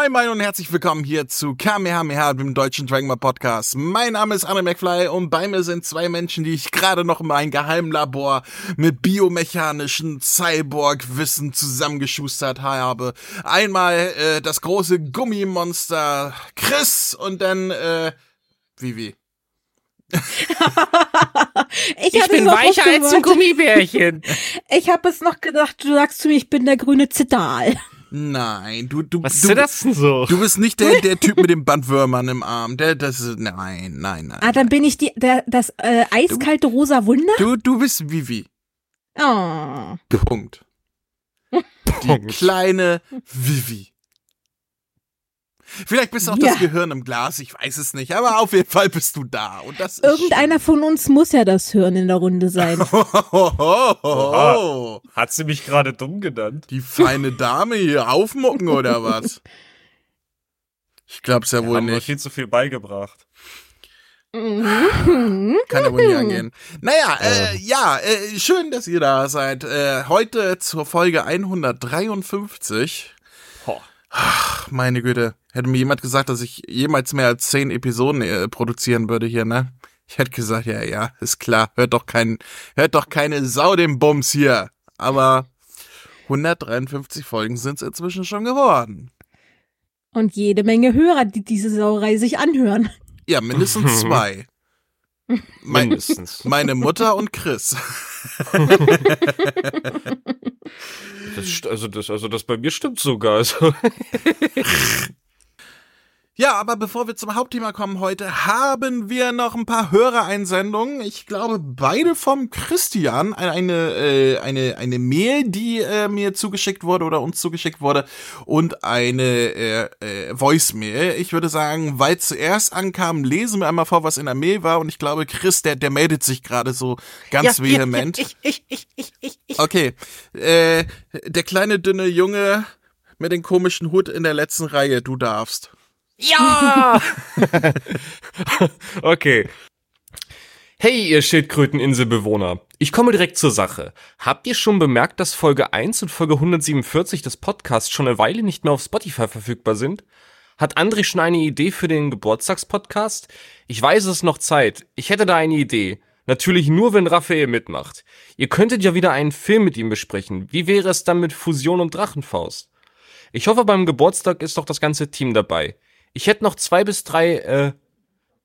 Moin Moin und herzlich willkommen hier zu Kamehameha, dem deutschen Dragon Ball Podcast. Mein Name ist Anne McFly und bei mir sind zwei Menschen, die ich gerade noch in meinem Geheimlabor mit biomechanischen Cyborg-Wissen zusammengeschustert habe. Einmal äh, das große Gummimonster Chris und dann äh, Vivi. ich Ich bin weicher als ein Gummibärchen. Ich habe es noch gedacht, du sagst zu mir, ich bin der grüne Zital. Nein, du, du, Was du, ist das denn so? du bist nicht der, der Typ mit den Bandwürmern im Arm. Der, das ist, nein, nein, nein. Ah, dann bin ich die, der, das äh, eiskalte rosa Wunder. Du, du bist Vivi. Oh. Punkt. Die Punkt. kleine Vivi. Vielleicht bist du auch Ja. das Gehirn im Glas, ich weiß es nicht, aber auf jeden Fall bist du da. Und das Irgendeiner von uns muss ja das Hirn in der Runde sein. Hohoho. Hat sie mich gerade dumm genannt? Die feine Dame hier aufmucken oder was? Ich glaub's ja wohl Haben mir nicht. viel zu viel beigebracht. Mhm. Kann ja wohl nicht angehen. Naja, äh, ja, äh, schön, dass ihr da seid. Äh, heute zur Folge 153. Boah. Ach, meine Güte. Hätte mir jemand gesagt, dass ich jemals mehr als zehn Episoden äh, produzieren würde hier, ne? Ich hätte gesagt, ja, ja, ist klar. Hört doch kein, hört doch keine Sau den Bums hier. Aber 153 Folgen sind es inzwischen schon geworden. Und jede Menge Hörer, die diese Sauerei sich anhören. Ja, mindestens zwei. Mein, Mindestens. meine Mutter und Chris. Das, also, das, also das bei mir stimmt sogar. Also, Ja, aber bevor wir zum Hauptthema kommen heute, haben wir noch ein paar Hörereinsendungen. Ich glaube, beide vom Christian. Eine, äh, eine, eine Mail, die äh, mir zugeschickt wurde oder uns zugeschickt wurde und eine äh, äh, Voicemail. Ich würde sagen, weil zuerst ankam, lesen wir einmal vor, was in der Mail war. Und ich glaube, Chris, der, der meldet sich gerade so ganz vehement. ich, ich, ich, ich, ich, ich. Okay, äh, der kleine dünne Junge mit dem komischen Hut in der letzten Reihe, du darfst. Ja! okay. Hey, ihr Schildkröteninselbewohner. Ich komme direkt zur Sache. Habt ihr schon bemerkt, dass Folge 1 und Folge 147 des Podcasts schon eine Weile nicht mehr auf Spotify verfügbar sind? Hat André schon eine Idee für den Geburtstagspodcast? Ich weiß es ist noch Zeit. Ich hätte da eine Idee. Natürlich nur, wenn Raphael mitmacht. Ihr könntet ja wieder einen Film mit ihm besprechen. Wie wäre es dann mit Fusion und Drachenfaust? Ich hoffe, beim Geburtstag ist doch das ganze Team dabei. Ich hätte noch zwei bis drei äh,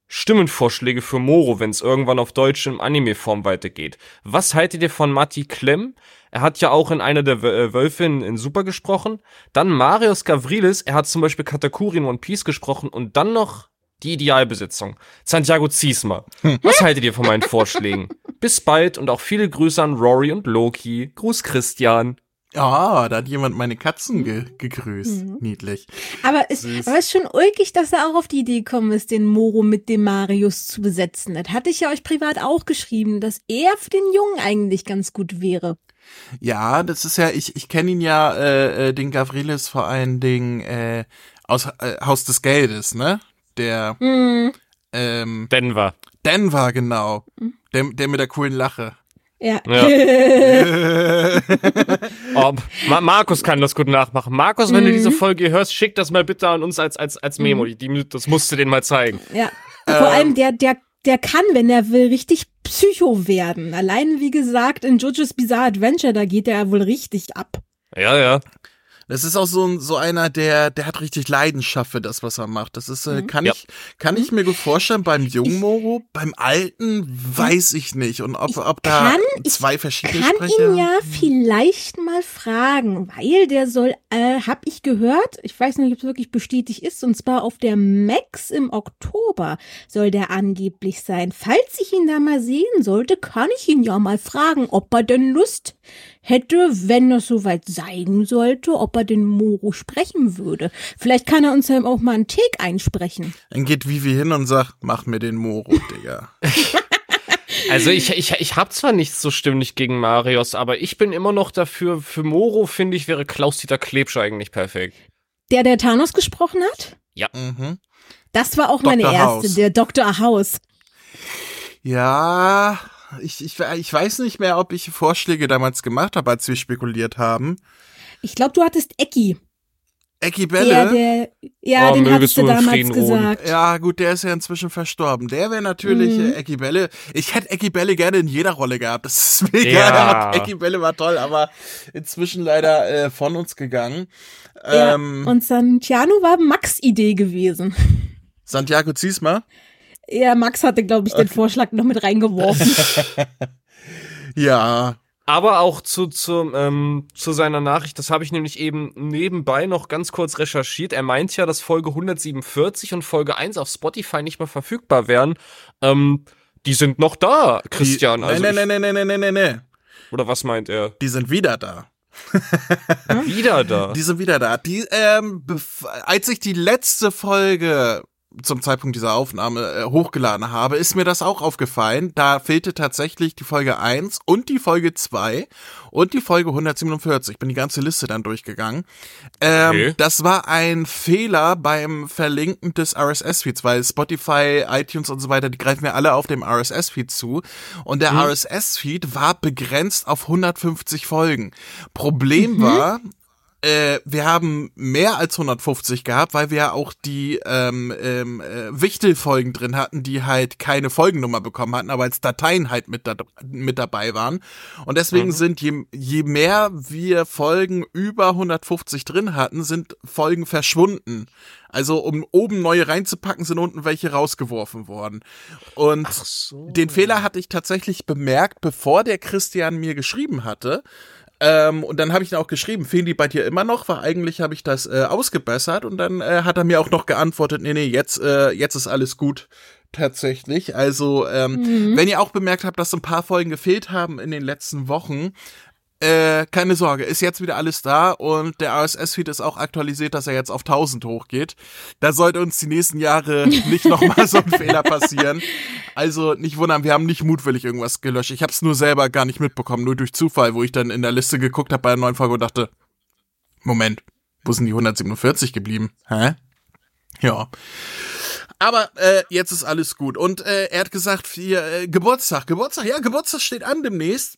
Stimmenvorschläge für Moro, wenn es irgendwann auf Deutsch im Anime-Form weitergeht. Was haltet ihr von Matti Klemm? Er hat ja auch in einer der äh, Wölfe in, in Super gesprochen. Dann Marius Gavrilis, er hat zum Beispiel Katakuri in One Piece gesprochen. Und dann noch die Idealbesetzung. Santiago Ziesma. Was haltet ihr von meinen Vorschlägen? Bis bald und auch viele Grüße an Rory und Loki. Gruß Christian. Ah, da hat jemand meine Katzen ge gegrüßt. Mhm. Niedlich. Aber es Süß. aber es ist schon ulkig, dass er auch auf die Idee gekommen ist, den Moro mit dem Marius zu besetzen. Das hatte ich ja euch privat auch geschrieben, dass er für den Jungen eigentlich ganz gut wäre. Ja, das ist ja, ich, ich kenne ihn ja, äh, äh, den Gavrilis vor allen Dingen äh, aus äh, Haus des Geldes, ne? Der Hm, ähm, Denver. Denver, genau. Mhm. Der, der mit der coolen Lache. Ja. Oh, Ma Markus kann das gut nachmachen. Markus, wenn du Mhm. diese Folge hörst, schick das mal bitte an uns als, als, als Memo. Die, das musst du denen mal zeigen. ja. Vor allem der, der, der kann, wenn er will, richtig Psycho werden. Allein, wie gesagt, in JoJo's Bizarre Adventure, da geht er ja wohl richtig ab. Ja, ja. Das ist auch so, ein, so einer, der, der hat richtig Leidenschaft für das, was er macht. Das ist, äh, Mhm. kann Ja. ich, kann ich mir gut vorstellen, beim jungen Moro, beim alten weiß ich nicht. Und ob, Ich ob da kann- ich zwei verschiedene kann Sprecher. ihn ja vielleicht mal fragen, weil der soll, äh, hab ich gehört, ich weiß nicht, ob es wirklich bestätigt ist, und zwar auf der Max im Oktober soll der angeblich sein. Falls ich ihn da mal sehen sollte, kann ich ihn ja mal fragen, ob er denn Lust hätte, wenn es soweit sein sollte, ob er den Moro sprechen würde. Vielleicht kann er uns ja auch mal einen Take einsprechen. Dann geht Vivi hin und sagt, mach mir den Moro, Digga. Also ich, ich, ich hab zwar nichts so stimmlich gegen Marius, aber ich bin immer noch dafür, für Moro finde ich, wäre Klaus-Dieter Klebsch eigentlich perfekt. Der, der Thanos gesprochen hat? mhm. Das war auch meine Dr. erste, House. der Dr. House. Ja, ich, ich, ich weiß nicht mehr, ob ich Vorschläge damals gemacht habe, als wir spekuliert haben. Ich glaube, du hattest Ecki. Ecki Ja, Belle. der, ja Oh, den hattest du damals Frieden ruhen. gesagt. Ja, gut, der ist ja inzwischen verstorben. Der wäre natürlich Mhm. äh, Ecki Belle. Ich hätte Ecki Belle gerne in jeder Rolle gehabt. Das ist mega. Ja. Ecki Belle war toll, aber inzwischen leider äh, von uns gegangen. Ja, Ähm, und Santiano war Max' Idee gewesen. Santiago Ziesma. Ja, Max hatte, glaube ich, den Vorschlag noch mit reingeworfen. Ja, Aber auch zu, zu, ähm, zu seiner Nachricht, das habe ich nämlich eben nebenbei noch ganz kurz recherchiert. Er meint ja, dass Folge 147 und Folge 1 auf Spotify nicht mehr verfügbar wären. Ähm, die sind noch da, Christian. Die, also nein, ich, nein, nein, nein, nein, nein, nein. Oder was meint er? Die sind wieder da. Wieder da. Die sind wieder da. Die, ähm, als ich die letzte Folge zum Zeitpunkt dieser Aufnahme äh, hochgeladen habe, ist mir das auch aufgefallen. Da fehlte tatsächlich die Folge 1 und die Folge 2 und die Folge 147. Ich bin die ganze Liste dann durchgegangen. Ähm, Okay. Das war ein Fehler beim Verlinken des RSS-Feeds, weil Spotify, iTunes und so weiter, die greifen ja alle auf dem RSS-Feed zu. Und der RSS-Feed war begrenzt auf 150 Folgen. Problem war, äh, wir haben mehr als 150 gehabt, weil wir ja auch die ähm, ähm, äh, Wichtelfolgen drin hatten, die halt keine Folgennummer bekommen hatten, aber als Dateien halt mit, da, mit dabei waren. Und deswegen sind je, je mehr wir Folgen über 150 drin hatten, sind Folgen verschwunden. Also um oben neue reinzupacken, sind unten welche rausgeworfen worden. Und so. den Fehler hatte ich tatsächlich bemerkt, bevor der Christian mir geschrieben hatte. Ähm, und dann habe ich ihn auch geschrieben, fehlen die bei dir immer noch? Weil eigentlich habe ich das äh, ausgebessert und dann äh, hat er mir auch noch geantwortet, nee, nee, jetzt, äh, jetzt ist alles gut. Tatsächlich. Also, ähm, wenn ihr auch bemerkt habt, dass ein paar Folgen gefehlt haben in den letzten Wochen, äh, keine Sorge, ist jetzt wieder alles da und der RSS-Feed ist auch aktualisiert, dass er jetzt auf 1000 hochgeht. Da sollte uns die nächsten Jahre nicht nochmal so ein Fehler passieren. Also nicht wundern, wir haben nicht mutwillig irgendwas gelöscht. Ich habe es nur selber gar nicht mitbekommen, nur durch Zufall, wo ich dann in der Liste geguckt habe bei der neuen Folge und dachte, Moment, wo sind die 147 geblieben? Hä? Ja. Aber äh, jetzt ist alles gut. Und äh, er hat gesagt, hier, äh, Geburtstag, Geburtstag, ja, Geburtstag steht an demnächst.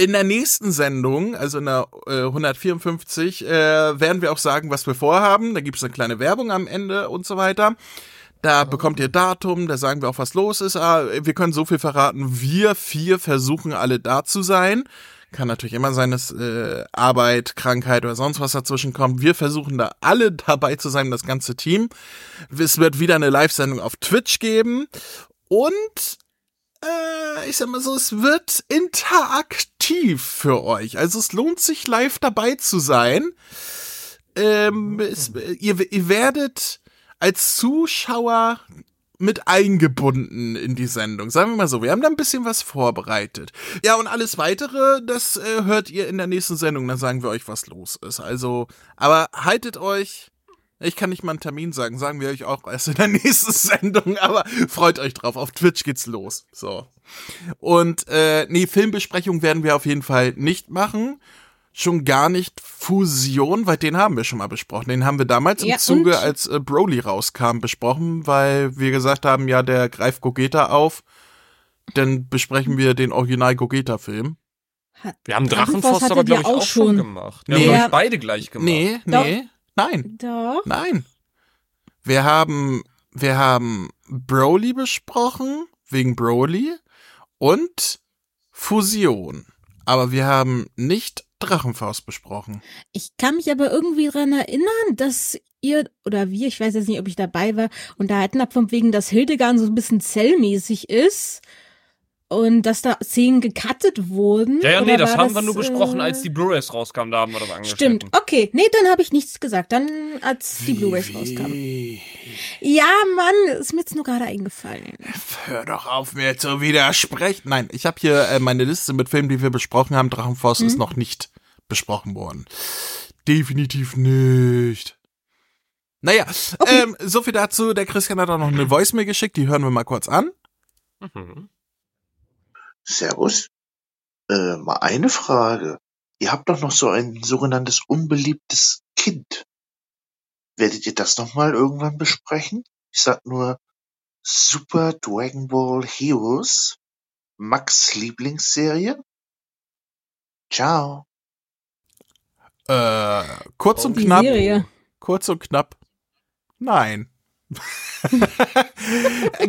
In der nächsten Sendung, also in der äh, 154, äh, werden wir auch sagen, was wir vorhaben. Da gibt es eine kleine Werbung am Ende und so weiter. Da bekommt ihr Datum, da sagen wir auch, was los ist. Ah, wir können so viel verraten. Wir vier versuchen alle da zu sein. Kann natürlich immer sein, dass äh, Arbeit, Krankheit oder sonst was dazwischen kommt. Wir versuchen da alle dabei zu sein, das ganze Team. Es wird wieder eine Live-Sendung auf Twitch geben. Und äh, ich sag mal so, es wird interaktiv für euch. Also es lohnt sich live dabei zu sein. Ähm, es, ihr, ihr werdet als Zuschauer mit eingebunden in die Sendung. Sagen wir mal so, wir haben da ein bisschen was vorbereitet. Ja, und alles weitere, das äh, hört ihr in der nächsten Sendung, dann sagen wir euch, was los ist. Also, aber haltet euch ich kann nicht mal einen Termin sagen, sagen wir euch auch erst in der nächsten Sendung, aber freut euch drauf. Auf Twitch geht's los. So. Und äh, nee, Filmbesprechung werden wir auf jeden Fall nicht machen. Schon gar nicht Fusion, weil den haben wir schon mal besprochen. Den haben wir damals Ja, im Zuge, als äh, Broly rauskam, besprochen, weil wir gesagt haben, ja, der greift Gogeta auf. Dann besprechen wir den Original Gogeta-Film. Wir haben Drachenforce aber, glaube ich, auch schon gemacht. Wir Nee. haben, glaub Ja. ich, beide gleich gemacht. Nee, Doch. Nein. Doch. Nein. Wir haben, wir haben Broly besprochen, wegen Broly, und Fusion. Aber wir haben nicht Drachenfaust besprochen. Ich kann mich aber irgendwie dran erinnern, dass ihr oder wir, ich weiß jetzt nicht, ob ich dabei war, unterhalten habt von wegen, dass Hildegard so ein bisschen zellmäßig ist und dass da Szenen gecuttet wurden. Ja, ja, nee, das haben wir nur besprochen, äh, als die Blu-rays rauskamen, da haben wir das angeschnitten. Stimmt, okay. Nee, dann habe ich nichts gesagt. Dann, als die Blu-rays rauskamen. Ja, Mann, ist mir jetzt nur gerade eingefallen. Hör doch auf, mir zu widersprechen. Nein, ich habe hier äh, meine Liste mit Filmen, die wir besprochen haben. Drachenfaust ist noch nicht besprochen worden. Definitiv nicht. Naja, ähm, so viel dazu. Der Christian hat auch noch eine Voicemail geschickt, die hören wir mal kurz an. Mhm. Servus. Äh, mal eine Frage. Ihr habt doch noch so ein sogenanntes unbeliebtes Kind. Werdet ihr das nochmal irgendwann besprechen? Ich sag nur Super Dragon Ball Heroes, Max Lieblingsserie. Ciao. Äh, kurz und knapp. Serie. kurz und knapp, nein.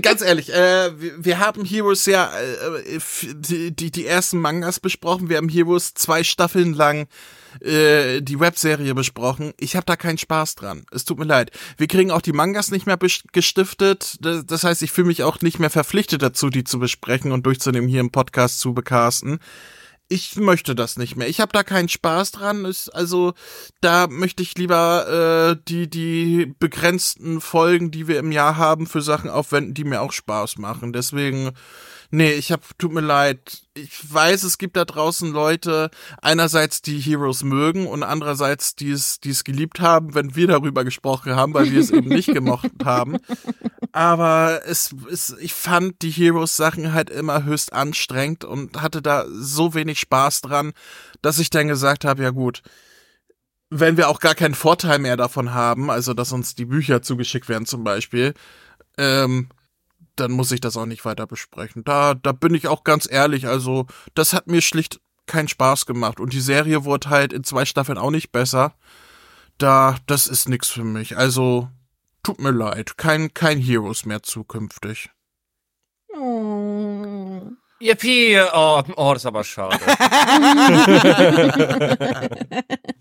Ganz ehrlich, äh, wir, haben Heroes ja äh, die, die, die ersten Mangas besprochen. Wir haben Heroes zwei Staffeln lang äh, die Webserie besprochen. Ich habe da keinen Spaß dran. Es tut mir leid. Wir kriegen auch die Mangas nicht mehr gestiftet. Das, das heißt, ich fühle mich auch nicht mehr verpflichtet dazu, die zu besprechen und durchzunehmen, hier im Podcast zu bekasten ich möchte das nicht mehr. Ich habe da keinen Spaß dran. Ist, also da möchte ich lieber äh, die die begrenzten Folgen, die wir im Jahr haben, für Sachen aufwenden, die mir auch Spaß machen. Deswegen Nee, ich hab, tut mir leid. Ich weiß, es gibt da draußen Leute, einerseits die Heroes mögen und andererseits die es, die es geliebt haben, wenn wir darüber gesprochen haben, weil wir es eben nicht gemocht haben. Aber es, es, ich fand die Heroes Sachen halt immer höchst anstrengend und hatte da so wenig Spaß dran, dass ich dann gesagt habe, ja gut, wenn wir auch gar keinen Vorteil mehr davon haben, also dass uns die Bücher zugeschickt werden zum Beispiel, ähm, dann muss ich das auch nicht weiter besprechen. Da, da bin ich auch ganz ehrlich. Also, das hat mir schlicht keinen Spaß gemacht. Und die Serie wurde halt in zwei Staffeln auch nicht besser. Da, das ist nix für mich. Also, tut mir leid. Kein, kein Heroes mehr zukünftig. Oh. Yippie! Oh, oh, das ist aber schade.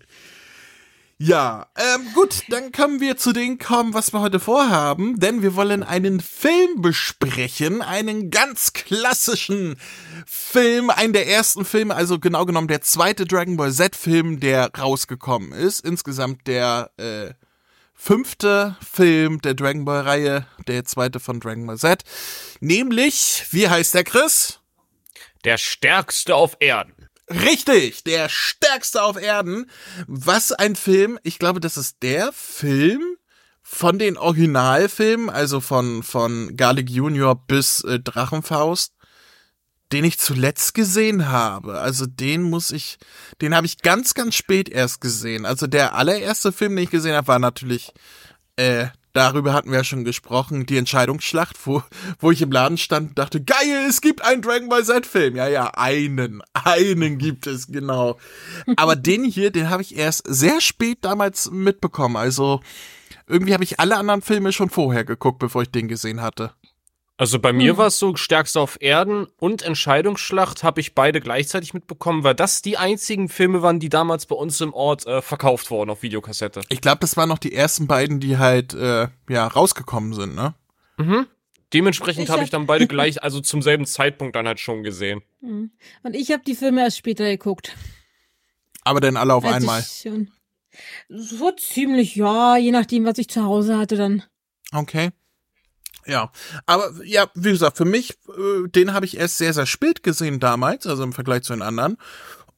Ja, ähm, gut, dann können wir zu dem kommen, was wir heute vorhaben, denn wir wollen einen Film besprechen, einen ganz klassischen Film, einen der ersten Filme, also genau genommen der zweite Dragon Ball Z-Film, der rausgekommen ist. Insgesamt der äh, fünfte Film der Dragon Ball-Reihe, der zweite von Dragon Ball Z. Nämlich, wie heißt der Chris? Der stärkste auf Erden. Richtig, der stärkste auf Erden. Was ein Film. Ich glaube, das ist der Film von den Originalfilmen, also von, von Garlic Junior bis äh, Drachenfaust, den ich zuletzt gesehen habe. Also den muss ich, den habe ich ganz, ganz spät erst gesehen. Also der allererste Film, den ich gesehen habe, war natürlich äh, darüber hatten wir ja schon gesprochen, die Entscheidungsschlacht, wo, wo ich im Laden stand und dachte, geil, es gibt einen Dragon Ball Z-Film. Ja, ja, einen, einen gibt es, genau. Aber den hier, den habe ich erst sehr spät damals mitbekommen. Also irgendwie habe ich alle anderen Filme schon vorher geguckt, bevor ich den gesehen hatte. Also bei mir hm. war es so, Stärkste auf Erden und Entscheidungsschlacht habe ich beide gleichzeitig mitbekommen, weil das die einzigen Filme waren, die damals bei uns im Ort äh, verkauft wurden auf Videokassette. Ich glaube, das waren noch die ersten beiden, die halt äh, ja rausgekommen sind, ne? Mhm. Dementsprechend habe hab ich dann beide gleich, also zum selben Zeitpunkt dann halt schon gesehen. Mhm. Und ich habe die Filme erst später geguckt. Aber dann alle auf Als einmal? So ziemlich, ja, je nachdem, was ich zu Hause hatte dann. Okay. Ja, aber ja, wie gesagt, für mich, äh, den habe ich erst sehr, sehr spät gesehen damals, also im Vergleich zu den anderen.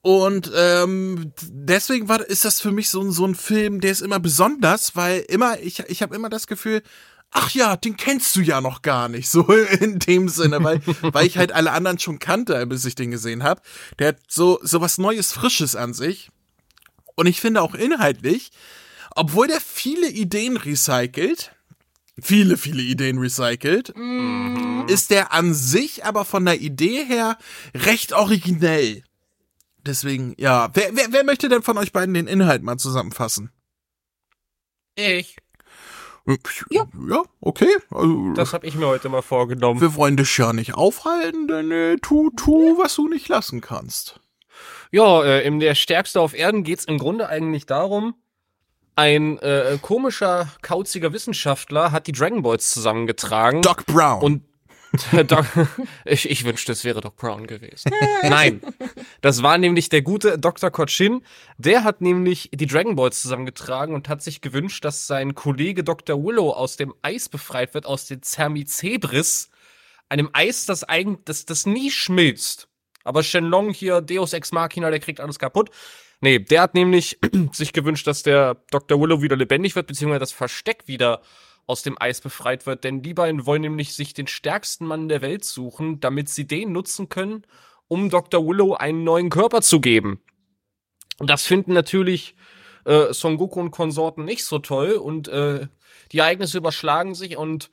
Und ähm, deswegen war, ist das für mich so, so ein Film, der ist immer besonders, weil immer, ich, ich habe immer das Gefühl, ach ja, den kennst du ja noch gar nicht, so in dem Sinne, weil, weil ich halt alle anderen schon kannte, bis ich den gesehen habe. Der hat so, so was Neues, Frisches an sich. Und ich finde auch inhaltlich, obwohl der viele Ideen recycelt, viele, viele Ideen recycelt, mhm. ist der an sich aber von der Idee her recht originell. Deswegen, ja. Wer, wer, wer möchte denn von euch beiden den Inhalt mal zusammenfassen? Ich. Ja. Ja, okay. Also, das habe ich mir heute mal vorgenommen. Wir wollen dich ja nicht aufhalten, denn äh, tu, tu, was du nicht lassen kannst. Ja, äh, im Der Stärkste auf Erden geht's im Grunde eigentlich darum, ein äh, komischer, kauziger Wissenschaftler hat die Dragon Balls zusammengetragen. Doc Brown. Und Doc, ich, ich wünschte, es wäre Doc Brown gewesen. Nein, das war nämlich der gute Dr. Kochin. Der hat nämlich die Dragon Balls zusammengetragen und hat sich gewünscht, dass sein Kollege Dr. Willow aus dem Eis befreit wird, aus den Zermizebris, einem Eis, das, eigentlich, das, das nie schmilzt. Aber Shenlong hier, Deus Ex Machina, der kriegt alles kaputt. Nee, der hat nämlich sich gewünscht, dass der Dr. Willow wieder lebendig wird, beziehungsweise das Versteck wieder aus dem Eis befreit wird, denn die beiden wollen nämlich sich den stärksten Mann der Welt suchen, damit sie den nutzen können, um Dr. Willow einen neuen Körper zu geben. Und das finden natürlich äh, Son Goku und Konsorten nicht so toll und äh, die Ereignisse überschlagen sich und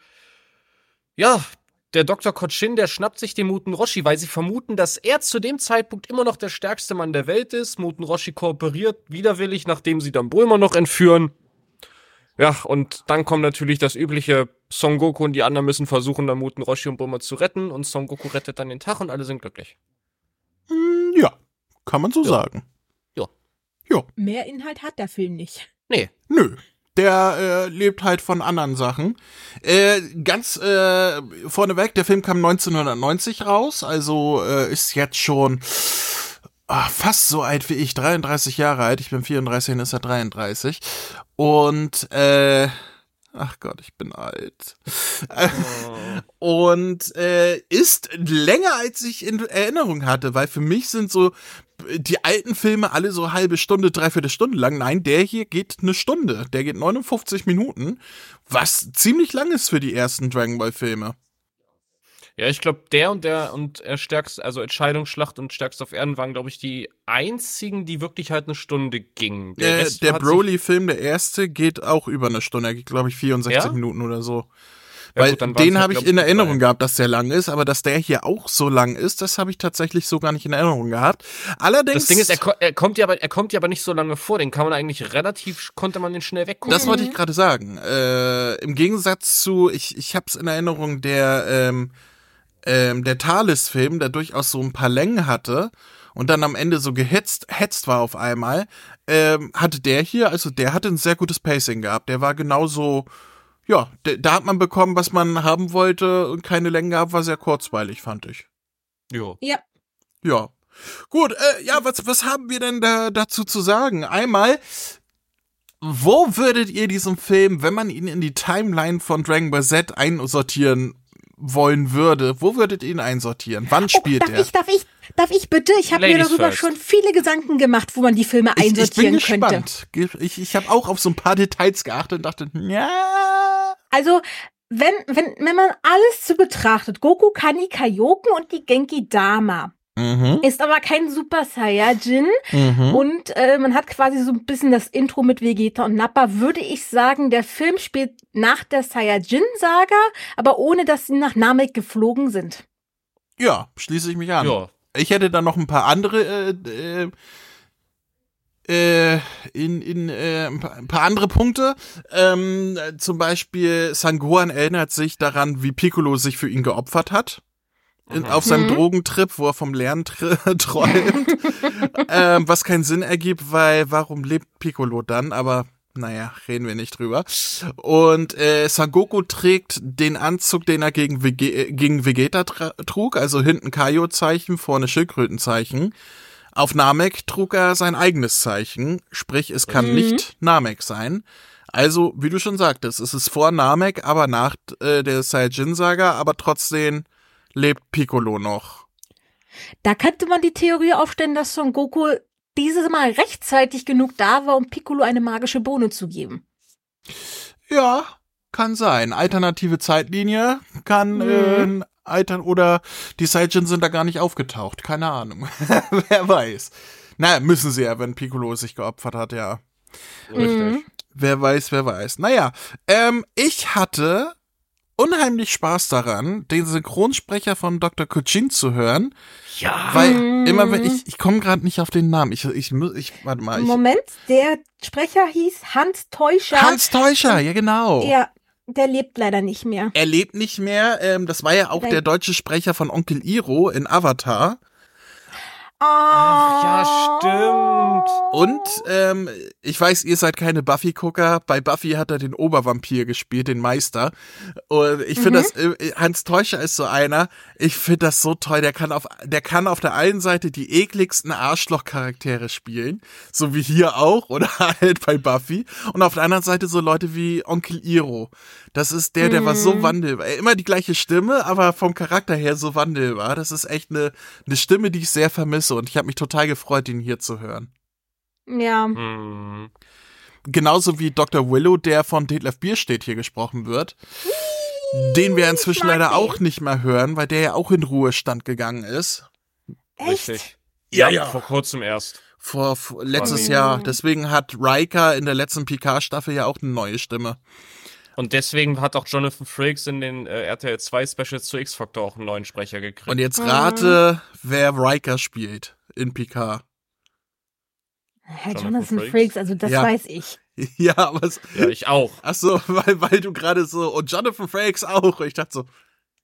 ja, der Dr. Kochin, der schnappt sich den Muten Roshi, weil sie vermuten, dass er zu dem Zeitpunkt immer noch der stärkste Mann der Welt ist. Muten Roshi kooperiert widerwillig, nachdem sie dann Bulma noch entführen. Ja, und dann kommt natürlich das übliche Son Goku und die anderen müssen versuchen, dann Muten Roshi und Bulma zu retten und Son Goku rettet dann den Tag und alle sind glücklich. Hm, ja, kann man so Ja. sagen. Mehr Inhalt hat der Film nicht. Nee, Nö. Der äh, lebt halt von anderen Sachen. Äh, ganz äh, vorneweg, der Film kam 1990 raus, also äh, ist jetzt schon ah, fast so alt wie ich, 33 Jahre alt. Ich bin 34 und ist er 33. Und äh, ach Gott, ich bin alt. und äh, ist länger als ich in Erinnerung hatte, weil für mich sind so die alten Filme alle so halbe Stunde, dreiviertel Stunde lang. Nein, der hier geht eine Stunde. Der geht 59 Minuten, was ziemlich lang ist für die ersten Dragon Ball Filme. Ja, ich glaube, der und der und er stärkst, also Entscheidungsschlacht und stärkst auf Erden waren, glaube ich, die einzigen, die wirklich halt eine Stunde gingen. Der, Rest der sich- Broly-Film, der erste, geht auch über eine Stunde. Er geht, glaube ich, 64 Ja? Minuten oder so. Ja, Weil gut, den halt, habe ich in Erinnerung gehabt, dass der lang ist, aber dass der hier auch so lang ist, das habe ich tatsächlich so gar nicht in Erinnerung gehabt. Allerdings. Das Ding ist, er, ko- er kommt ja aber, er kommt ja aber nicht so lange vor. Den kann man eigentlich relativ, konnte man den schnell weggucken. Das wollte ich gerade sagen. Äh, Im Gegensatz zu, ich, ich habe es in Erinnerung, der, ähm, ähm, der Thales-Film, der durchaus so ein paar Längen hatte und dann am Ende so gehetzt hetzt war auf einmal, ähm, hatte der hier, also der hatte ein sehr gutes Pacing gehabt. Der war genauso, ja, da hat man bekommen, was man haben wollte und keine Längen gehabt, war sehr kurzweilig, fand ich. Jo. Ja. Ja. Gut, äh, ja, was, was haben wir denn da dazu zu sagen? Einmal, wo würdet ihr diesen Film, wenn man ihn in die Timeline von Dragon Ball Z einsortieren wollen würde, wo würdet ihr ihn einsortieren? Wann Oh, spielt darf er? ich, darf ich, darf ich bitte? Ich habe mir darüber first. schon viele Gedanken gemacht, wo man die Filme Ich, ich bin einsortieren könnte. gespannt. Ich, ich habe auch auf so ein paar Details geachtet und dachte, ja. Also, wenn, wenn, wenn man alles zu betrachtet, Goku kann die Kaioken und die Genki Dama, Mhm, ist aber kein Super Saiyajin mhm. und äh, man hat quasi so ein bisschen das Intro mit Vegeta und Nappa, würde ich sagen, der Film spielt nach der Saiyajin-Saga, aber ohne, dass sie nach Namek geflogen sind. Ja, schließe ich mich an. Ja. Ich hätte da noch ein paar andere äh, äh, äh, in, in äh, ein, paar, andere Punkte. Ähm, äh, zum Beispiel Sangohan erinnert sich daran, wie Piccolo sich für ihn geopfert hat. In, auf seinem Mhm. Drogentrip, wo er vom Lernen tr- träumt. ähm, was keinen Sinn ergibt, weil warum lebt Piccolo dann? Aber naja, reden wir nicht drüber. Und äh, Sangoku trägt den Anzug, den er gegen, Vege gegen Vegeta trug, also hinten Kaio-Zeichen, vorne Schildkrötenzeichen. Auf Namek trug er sein eigenes Zeichen, sprich es kann Mhm. nicht Namek sein. Also, wie du schon sagtest, es ist vor Namek, aber nach äh, der Saiyajin-Saga, aber trotzdem lebt Piccolo noch. Da könnte man die Theorie aufstellen, dass Son Goku dieses Mal rechtzeitig genug da war, um Piccolo eine magische Bohne zu geben. Ja, kann sein. Alternative Zeitlinie kann Mhm. äh, altern oder die Saiyajin sind da gar nicht aufgetaucht. Keine Ahnung. Wer weiß. Na, müssen sie ja, wenn Piccolo sich geopfert hat, ja. Richtig. Mhm. Wer weiß, wer weiß. Naja, ähm, ich hatte unheimlich Spaß daran, den Synchronsprecher von Dr. Kuchin zu hören, Ja. weil immer wenn ich ich komme gerade nicht auf den Namen. Ich ich muss ich warte mal, ich, Moment, der Sprecher hieß Hans Teuscher. Hans Teuscher, ja genau. Ja, der lebt leider nicht mehr. Er lebt nicht mehr. Ähm, das war ja auch Nein. der deutsche Sprecher von Onkel Iro in Avatar. Ach, ja, stimmt. Und ähm, ich weiß, ihr seid keine Buffy-Gucker. Bei Buffy hat er den Obervampir gespielt, den Meister. Und ich finde Mhm. das, äh, Hans Teuscher ist so einer. Ich finde das so toll. Der kann auf, der kann auf der einen Seite die ekligsten Arschloch-Charaktere spielen, so wie hier auch oder halt bei Buffy. Und auf der anderen Seite so Leute wie Onkel Iro. Das ist der, der war so Mhm. wandelbar. Immer die gleiche Stimme, aber vom Charakter her so wandelbar. Das ist echt eine, eine Stimme, die ich sehr vermisse. Und ich habe mich total gefreut, ihn hier zu hören. Ja. Hm. Genauso wie Dr. Willow, der von Detlef Bierstedt hier gesprochen wird. Den wir inzwischen leider den. auch nicht mehr hören, weil der ja auch in Ruhestand gegangen ist. Echt? Richtig. Ja, Ja, ja. Vor kurzem erst. Vor, vor letztes. Jahr. Deswegen hat Riker in der letzten Picard-Staffel ja auch eine neue Stimme. Und deswegen hat auch Jonathan Frakes in den äh, RTL 2 Specials zu X-Factor auch einen neuen Sprecher gekriegt. Und jetzt Mhm. rate, wer Riker spielt in Picard. Herr Jonathan Jonathan Frakes? Frakes, also das Ja. weiß ich. Ja, aber es, Ja, ich auch. ach so, weil, weil du gerade so, und Jonathan Frakes auch. Ich dachte so,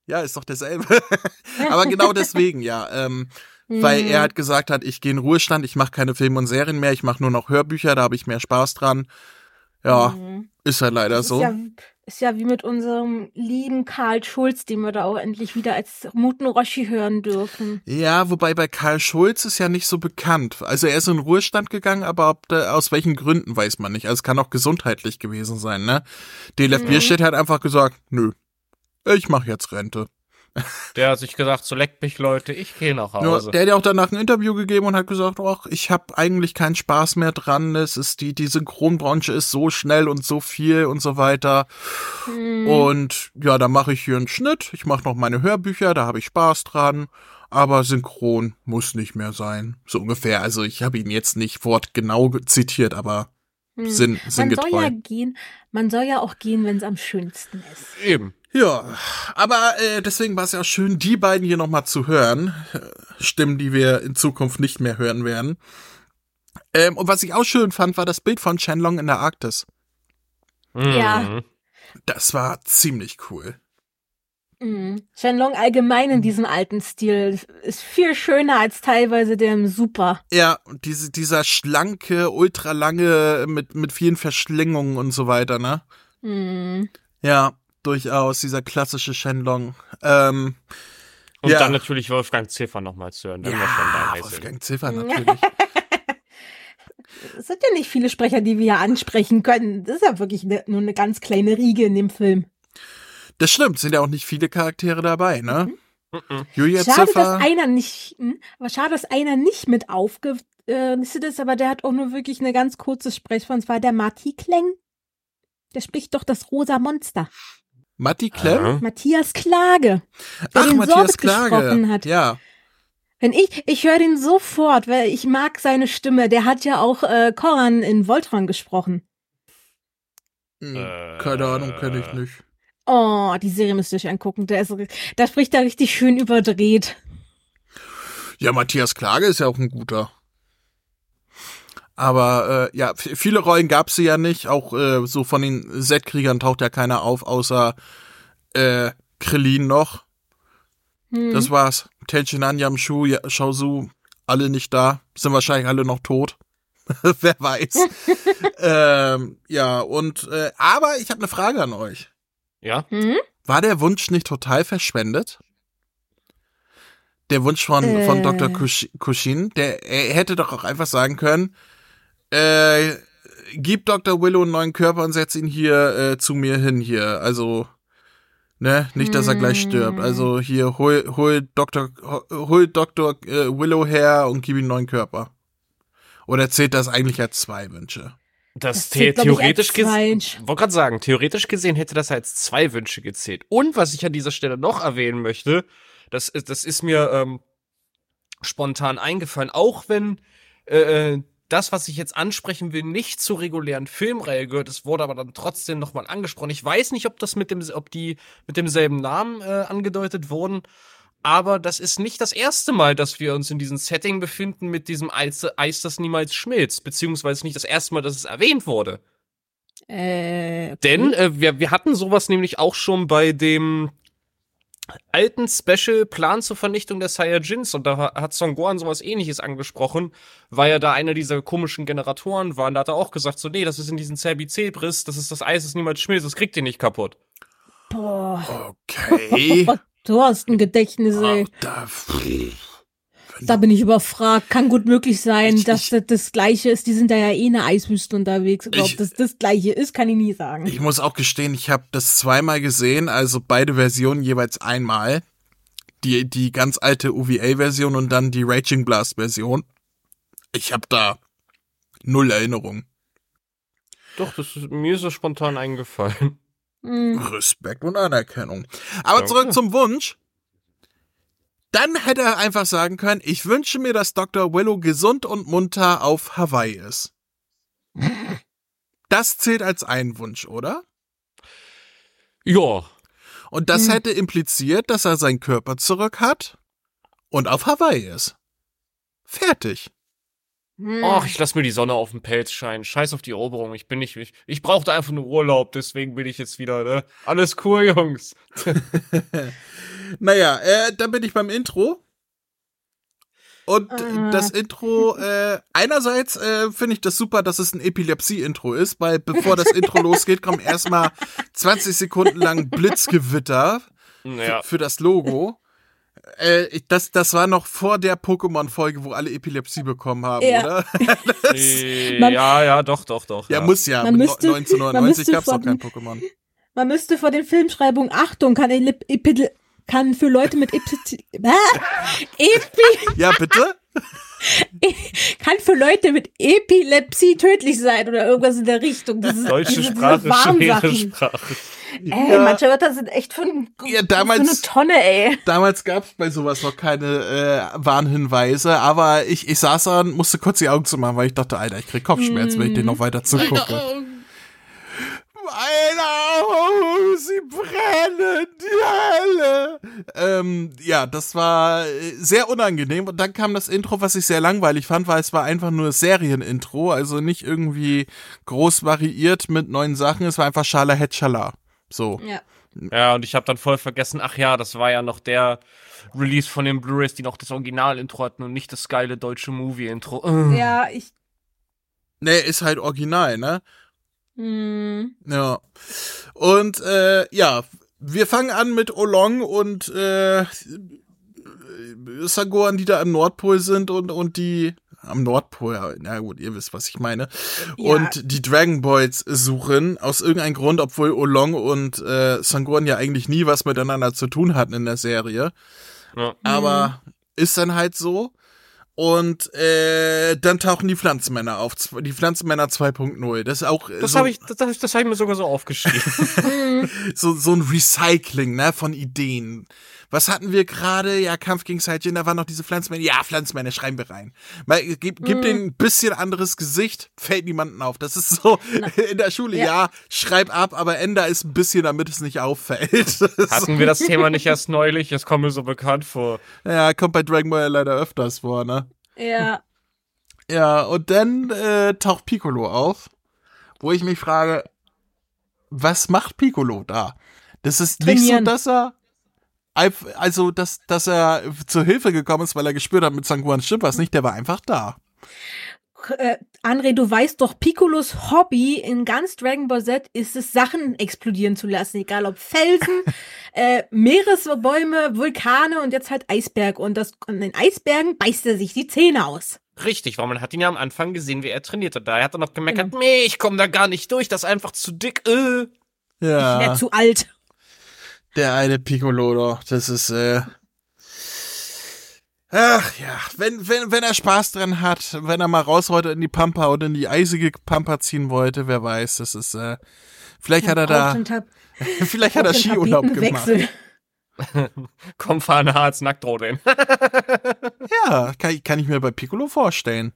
ja, ist doch derselbe. aber genau deswegen, ja. Ähm, weil Mhm. er halt gesagt hat, ich gehe in Ruhestand, ich mache keine Filme und Serien mehr, ich mache nur noch Hörbücher, da habe ich mehr Spaß dran. Ja, Mhm. ist halt leider Das so. Ist ja, ist ja wie mit unserem lieben Karl Schulz, den wir da auch endlich wieder als Muten Roshi hören dürfen. Ja, wobei bei Karl Schulz ist ja nicht so bekannt. Also er ist in Ruhestand gegangen, aber ob da, aus welchen Gründen weiß man nicht. Also es kann auch gesundheitlich gewesen sein, ne? DLF Mhm. Bierstedt hat einfach gesagt, nö, ich mache jetzt Rente. Der hat sich gesagt, so leckt mich Leute, ich gehe nach Nur, Hause. der hat ja auch danach ein Interview gegeben und hat gesagt, ach, ich habe eigentlich keinen Spaß mehr dran. Es ist die, die Synchronbranche ist so schnell und so viel und so weiter. Mhm. Und ja, da mache ich hier einen Schnitt. Ich mache noch meine Hörbücher, da habe ich Spaß dran. Aber synchron muss nicht mehr sein. So ungefähr. Also ich habe ihn jetzt nicht wortgenau ge- zitiert, aber Mhm. sinn, Man soll sinngetreu. ja gehen, man soll ja auch gehen, wenn es am schönsten ist. Eben. Ja, aber äh, deswegen war es ja auch schön, die beiden hier nochmal zu hören. Äh, Stimmen, die wir in Zukunft nicht mehr hören werden. Ähm, und was ich auch schön fand, war das Bild von Shenlong in der Arktis. Ja. Das war ziemlich cool. Mhm. Shenlong allgemein in diesem alten Stil ist viel schöner als teilweise der im Super. Ja, und diese, dieser schlanke, ultralange, mit, mit vielen Verschlingungen und so weiter, ne? Mhm. Ja, durchaus, dieser klassische Shenlong. Ähm, Und Ja. dann natürlich Wolfgang Ziffer nochmal zu hören. ja. Wolfgang Ziffer natürlich. Es sind ja nicht viele Sprecher, die wir hier ansprechen können. Das ist ja wirklich ne, nur eine ganz kleine Riege in dem Film. Das stimmt, sind ja auch nicht viele Charaktere dabei, ne? Mhm. Julia Schade, Ziffer. dass einer nicht, hm, aber schade, dass einer nicht mit aufgelistet ist, aber der hat auch nur wirklich eine ganz kurze Sprechform. Und zwar der Marty Kleng. Der spricht doch das rosa Monster. Matti Klemm? Aha. Matthias Klage. Der Ach, den Matthias Sorbet Klage. gesprochen hat. Ja. Wenn ich, ich höre den sofort, weil ich mag seine Stimme. Der hat ja auch äh, Koran in Voltron gesprochen. Hm, Äh. Keine Ahnung, kenne ich nicht. Oh, die Serie müsst ihr euch angucken. Der ist, da spricht er richtig schön überdreht. Ja, Matthias Klage ist ja auch ein guter. Aber äh, ja, viele Rollen gab's sie ja nicht. Auch äh, so von den Z-Kriegern taucht ja keiner auf, außer äh, Krillin noch. Hm. Das war's. Tenchinan, Yamshu, ja, Shaozu, alle nicht da. Sind wahrscheinlich alle noch tot. Wer weiß. ähm, ja, und äh, aber ich habe eine Frage an euch. Ja? Hm? War der Wunsch nicht total verschwendet? Der Wunsch von, von Äh. Dr. Kush- Kushin, der er hätte doch auch einfach sagen können, äh, gib Dr. Willow einen neuen Körper und setz ihn hier äh, zu mir hin hier. Also, ne, nicht, dass er gleich stirbt. Also hier hol, hol Dr. hol Dr. Äh, Willow her und gib ihm einen neuen Körper. Oder zählt das eigentlich als zwei Wünsche? Das, Das zählt, theoretisch gesehen, wollte gerade sagen, theoretisch gesehen hätte das als zwei Wünsche gezählt. Und was ich an dieser Stelle noch erwähnen möchte, das ist, das ist mir ähm, spontan eingefallen, auch wenn äh, äh, das, was ich jetzt ansprechen will, nicht zur regulären Filmreihe gehört, es wurde aber dann trotzdem nochmal angesprochen. Ich weiß nicht, ob das mit dem, ob die mit demselben Namen äh, angedeutet wurden, aber das ist nicht das erste Mal, dass wir uns in diesem Setting befinden mit diesem Eis, Eis das niemals schmilzt, beziehungsweise nicht das erste Mal, dass es erwähnt wurde. Äh, okay. Denn äh, wir, wir hatten sowas nämlich auch schon bei dem alten Special Plan zur Vernichtung der Saiyajins und da ha- hat Son Gohan sowas ähnliches angesprochen, weil er da einer dieser komischen Generatoren war und da hat er auch gesagt, so nee, das ist in diesem Cerbizebris, das ist das Eis, das niemals schmilzt, das kriegt ihr nicht kaputt. Boah, Okay. du hast ein Gedächtnis, ey. Ach, da, Da bin ich überfragt. Kann gut möglich sein, Ich- dass ich- das das Gleiche ist. Die sind da ja eh in der Eiswüste unterwegs. Ob Ich- das das Gleiche ist, kann ich nie sagen. Ich muss auch gestehen, ich habe das zweimal gesehen, also beide Versionen jeweils einmal. Die, die ganz alte UVA-Version und dann die Raging Blast-Version. Ich habe da null Erinnerung. Doch, das ist, mir ist das spontan eingefallen. Hm. Respekt und Anerkennung. Aber Danke. zurück zum Wunsch. Dann hätte er einfach sagen können, ich wünsche mir, dass Dr. Willow gesund und munter auf Hawaii ist. Das zählt als ein Wunsch, oder? Ja, Und das Hm. hätte impliziert, dass er seinen Körper zurück hat und auf Hawaii ist. Fertig. Hm. Och, ich lass mir die Sonne auf den Pelz scheinen. Scheiß auf die Eroberung. Ich bin nicht, ich, ich brauchte einfach nur Urlaub, deswegen bin ich jetzt wieder, ne? Alles cool, Jungs. Naja, äh, dann bin ich beim Intro. Und Ah. das Intro, äh, einerseits äh, finde ich das super, dass es ein Epilepsie-Intro ist, weil bevor das Intro losgeht, kommen erstmal 20 Sekunden lang Blitzgewitter Ja. für das Logo. Äh, das, das war noch vor der Pokémon-Folge, wo alle Epilepsie bekommen haben, Ja. oder? Äh, Man- ja, ja, doch, doch, doch. Ja, muss ja. Man müsste- man 1999 müsste gab's noch kein Pokémon. Man müsste vor den Filmschreibungen Achtung, kann, Epidel- kann für Leute mit Epi Epi Ja, bitte? kann für Leute mit Epilepsie tödlich sein oder irgendwas in der Richtung. Diese, Deutsche diese, Sprache, schwere. Sprache. Ey, Ja. manche Wörter sind echt von Ja, für damals- eine Tonne, ey. Damals gab's bei sowas noch keine äh, Warnhinweise, aber ich, ich saß da und musste kurz die Augen zumachen, weil ich dachte, Alter, ich krieg Kopfschmerzen, wenn ich den noch weiter zugucke. Meine Augen, sie brennen, die Hölle. Ähm, ja, das war äh, sehr unangenehm. Und dann kam das Intro, was ich sehr langweilig fand, weil es war einfach nur Serienintro, also nicht irgendwie groß variiert mit neuen Sachen. Es war einfach Schala Hetschala. So. Ja. Ja, und ich habe dann voll vergessen, ach ja, das war ja noch der Release von den Blu-rays, die noch das Original-Intro hatten und nicht das geile deutsche Movie-Intro. Ja, ich. Nee, ist halt original, ne? Hm. Ja. Und äh, ja, wir fangen an mit Olong und äh, Sagoran, die da am Nordpol sind und, und die am Nordpol, ja, na gut, ihr wisst, was ich meine. Ja. Und die Dragon Boys suchen, aus irgendeinem Grund, obwohl Olong und äh, Sangoran ja eigentlich nie was miteinander zu tun hatten in der Serie. Ja. Aber ist dann halt so. Und äh, dann tauchen die Pflanzenmänner auf. Die Pflanzenmänner 2.0. Das ist auch äh, Das so, habe ich, das, das, das hab ich mir sogar so aufgeschrieben. so, so ein Recycling ne, von Ideen. Was hatten wir gerade? Ja, Kampf gegen Saiyajin, da waren noch diese Pflanzenmänner. Ja, Pflanzenmänner, schreiben wir rein. Mal, gib, gib denen ein bisschen anderes Gesicht, fällt niemanden auf. Das ist so in der Schule, ja. Ja. schreib ab, aber änder ist ein bisschen, damit es nicht auffällt. Hatten wir das Thema nicht erst neulich? Es kommt mir so bekannt vor. ja, kommt bei Dragon Ball ja leider öfters vor, ne? Ja. Ja, und dann äh, taucht Piccolo auf, wo ich mich frage, was macht Piccolo da? Das ist nicht so, dass er also dass dass er zur Hilfe gekommen ist, weil er gespürt hat, mit Sanguan stimmt was nicht, der war einfach da. Äh, André, du weißt doch, Piccolos Hobby in ganz Dragon Ball Z ist es, Sachen explodieren zu lassen. Egal ob Felsen, äh, Meeresbäume, Vulkane und jetzt halt Eisberg. Und das, an den Eisbergen beißt er sich die Zähne aus. Richtig, weil man hat ihn ja am Anfang gesehen, wie er trainiert hat. Da hat er noch gemeckert, nee, ich komme da gar nicht durch, das ist einfach zu dick. Äh. Ich Ja, wär zu alt. Der eine Piccolo doch, das ist äh Ach ja, wenn, wenn, wenn er Spaß dran hat, wenn er mal raus wollte in die Pampa oder in die eisige Pampa ziehen wollte, wer weiß, das ist, äh, vielleicht hat er da, vielleicht hat er Skiurlaub gemacht. Komm, fahr nach Harz, nackt rodeln. Ja, kann, ich- kann ich mir bei Piccolo vorstellen.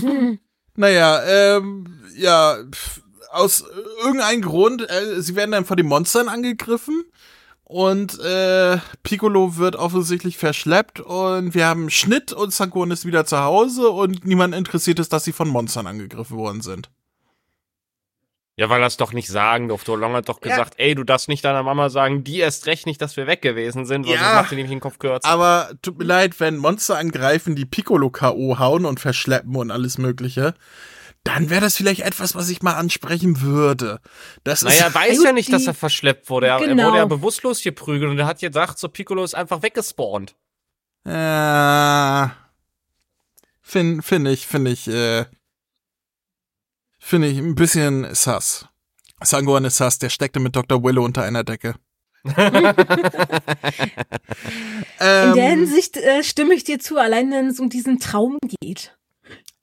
Hm. Naja, ähm, ja, pf, aus irgendeinem Grund, äh, sie werden dann von den Monstern angegriffen und äh, Piccolo wird offensichtlich verschleppt und wir haben Schnitt und Sangon ist wieder zu Hause und niemand interessiert ist, dass sie von Monstern angegriffen worden sind. Ja, weil er es doch nicht sagen durfte. Long hat doch Ja. gesagt, ey, du darfst nicht deiner Mama sagen, die erst recht nicht, dass wir weg gewesen sind, weil Ja. sonst macht sie nämlich den Kopf kürzer. Aber tut mir leid, wenn Monster angreifen, die Piccolo K.O. hauen und verschleppen und alles mögliche, dann wäre das vielleicht etwas, was ich mal ansprechen würde. Das Naja, er ist, weiß Gut, ja nicht, dass er verschleppt wurde. Er, er Genau. wurde ja bewusstlos geprügelt und er hat gesagt, so Piccolo ist einfach weggespawnt. Äh, finde find ich, finde ich, äh, finde ich ein bisschen sass. Sangoran ist sass, der steckte mit Dr. Willow unter einer Decke. In ähm, der Hinsicht äh, stimme ich dir zu, allein wenn es um diesen Traum geht.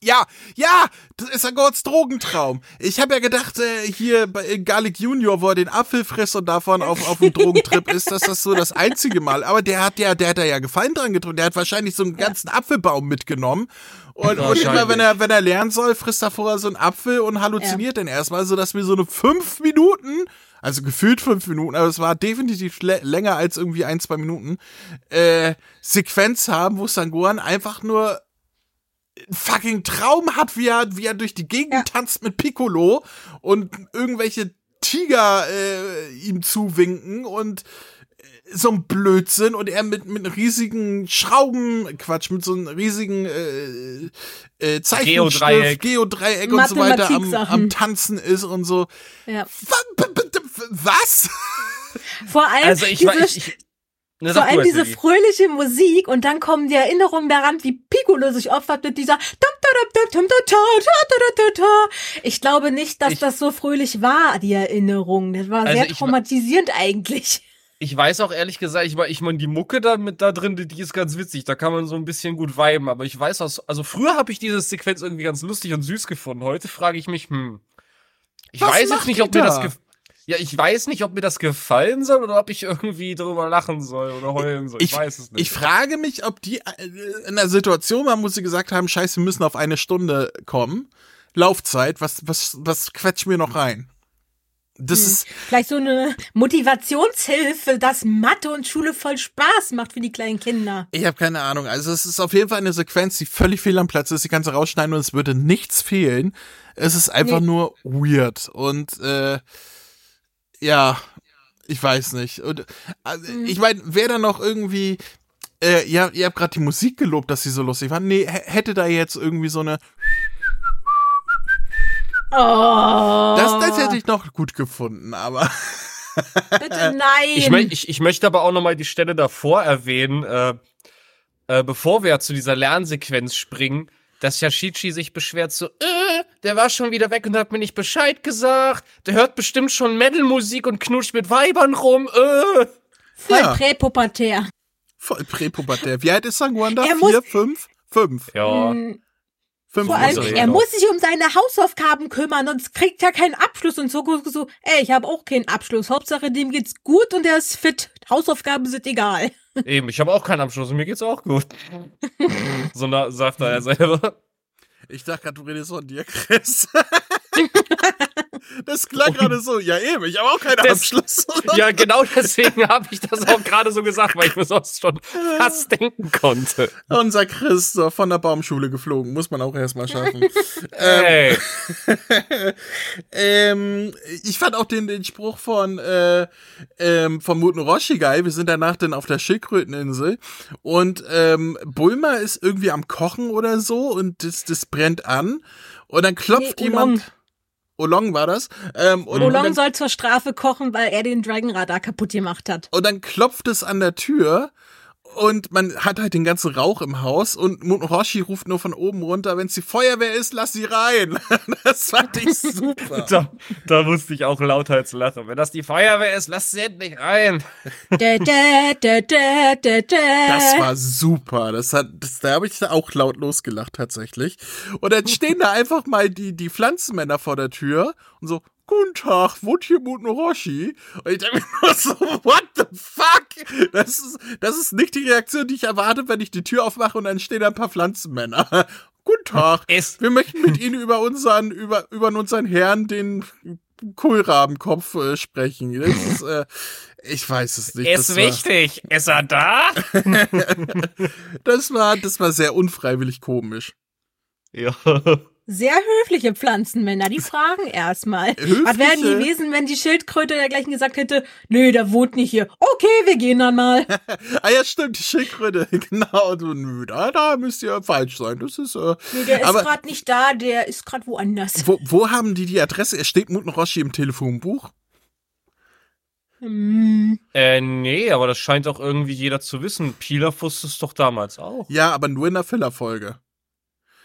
Ja, ja, das ist Sangorans Drogentraum. Ich habe ja gedacht, äh, hier bei in Garlic Junior, wo er den Apfel frisst und davon auf, auf dem Drogentrip ist, dass das so das einzige Mal. Aber der hat ja, der hat da ja Gefallen dran getrunken. Der hat wahrscheinlich so einen ganzen Apfelbaum mitgenommen. Und, und immer wenn er, wenn er lernen soll, frisst er vorher so einen Apfel und halluziniert dann erstmal, so dass wir so eine fünf Minuten, also gefühlt fünf Minuten, aber es war definitiv lä- länger als irgendwie ein, zwei Minuten, äh, Sequenz haben, wo Sangoran einfach nur fucking Traum hat, wie er, wie er durch die Gegend Ja. tanzt mit Piccolo und irgendwelche Tiger äh, ihm zuwinken und äh, so ein Blödsinn und er mit, mit riesigen Schrauben, Quatsch, mit so einem riesigen äh, äh, Zeichenstift, Geodreieck. Geodreieck und so weiter am, am Tanzen ist und so. Ja. Was? Vor allem Also ich diese, ich, ich vor sag du allem diese fröhliche Musik und dann kommen die Erinnerungen daran, wie Piccolo sich opfert mit dieser. Ich glaube nicht, dass Ich- das so fröhlich war, die Erinnerung. Das war Also sehr ich traumatisierend eigentlich. Ich weiß auch ehrlich gesagt, ich meine, ich mein, die Mucke da mit da drin, die, ist ganz witzig. Da kann man so ein bisschen gut viben. Aber ich weiß aus, also früher habe ich diese Sequenz irgendwie ganz lustig und süß gefunden. Heute frage ich mich, hm, ich Was weiß jetzt nicht, ob mir das da? gef ja, ich weiß nicht, ob mir das gefallen soll oder ob ich irgendwie drüber lachen soll oder heulen soll. Ich, weiß es nicht. Ich frage mich, ob die äh, in der Situation waren, wo sie gesagt haben, scheiße, wir müssen auf eine Stunde kommen. Laufzeit, was, was, was quetscht mir noch rein? Das Hm. ist, Vielleicht so eine Motivationshilfe, dass Mathe und Schule voll Spaß macht für die kleinen Kinder. ich habe keine Ahnung. Also es ist auf jeden Fall eine Sequenz, die völlig fehl am Platz ist. Die kannst du rausschneiden und es würde nichts fehlen. Es ist einfach Nee. nur weird. Und äh, ja, ich weiß nicht. Und, also, Hm. Ich meine, wer da noch irgendwie äh, ja, ihr habt gerade die Musik gelobt, dass sie so lustig war. Nee, hätte da jetzt irgendwie so eine. Oh. Das, das hätte ich noch gut gefunden, aber. Bitte nein. Ich, mö- ich, ich möchte aber auch nochmal die Stelle davor erwähnen, äh, äh, bevor wir zu dieser Lernsequenz springen, dass Yashichi sich beschwert so, äh, der war schon wieder weg und hat mir nicht Bescheid gesagt. Der hört bestimmt schon Metal-Musik und knutscht mit Weibern rum. Äh. Voll Ja. präpubertär. Voll präpubertär. Wie alt ist Sangwanda? Er Vier, fünf? Fünf. Ja. Hm, Fünf Vor allem, er noch. muss sich um seine Hausaufgaben kümmern, sonst kriegt er keinen Abschluss und so, so, so ey, ich habe auch keinen Abschluss. Hauptsache, dem geht's gut und er ist fit. Hausaufgaben sind egal. Eben, ich habe auch keinen Abschluss und mir geht's auch gut. so na, sagt er ja selber. Ich dachte gerade, du redest von dir, Chris. das klang gerade so. Ja, eben, ich habe auch keinen Das- Abschluss. Ja, genau deswegen habe ich das auch gerade so gesagt, weil ich mir sonst schon fast denken konnte. Unser Chris so von der Baumschule geflogen. Muss man auch erstmal schaffen. ähm, ähm, ich fand auch den, den Spruch von, äh, ähm, von Muten Roshi geil. Wir sind danach dann auf der Schildkröteninsel und ähm, Bulma ist irgendwie am Kochen oder so und das, das brennt an und dann klopft Nee, jemand. Olong war das. Ähm, und, und, Olong dann, soll zur Strafe kochen, weil er den Dragonradar kaputt gemacht hat. und dann klopft es an der Tür und man hat halt den ganzen Rauch im Haus und Roshi ruft nur von oben runter, wenn es die Feuerwehr ist, lass sie rein. das fand ich super. Da, da musste ich auch lauthals lachen. Wenn das die Feuerwehr ist, lass sie endlich rein. Das war super. Das hat, das, da habe ich auch laut losgelacht tatsächlich. Und dann stehen da einfach mal die, die Pflanzenmänner vor der Tür und so, Guten Tag, wohnt hier Muten Roshi? Und ich denke mir nur so, what the fuck? Das ist, das ist nicht die Reaktion, die ich erwarte, wenn ich die Tür aufmache und dann stehen da ein paar Pflanzenmänner. Guten Tag. Es- Wir möchten mit Ihnen über unseren, über, über unseren Herrn, den Kohlrabenkopf, äh, sprechen. Das ist, äh, ich weiß es nicht. Ist das war- wichtig. Ist er da? Das war, das war sehr unfreiwillig komisch. Ja. Sehr höfliche Pflanzenmänner, die fragen erstmal. Was wären die gewesen, wenn die Schildkröte dergleichen gesagt hätte, nee, der wohnt nicht hier. Okay, wir gehen dann mal. Ah ja, stimmt, die Schildkröte. Genau, so, nö, da, da müsst ihr falsch sein. Das ist, äh, Nee, der ist aber gerade nicht da, der ist gerade woanders. wo, wo haben die die Adresse? Er steht Muten Roshi im Telefonbuch. Hm. Äh, nee, aber das scheint auch irgendwie jeder zu wissen. Pilaf wusste es doch damals auch. Ja, aber nur in der Filler-Folge.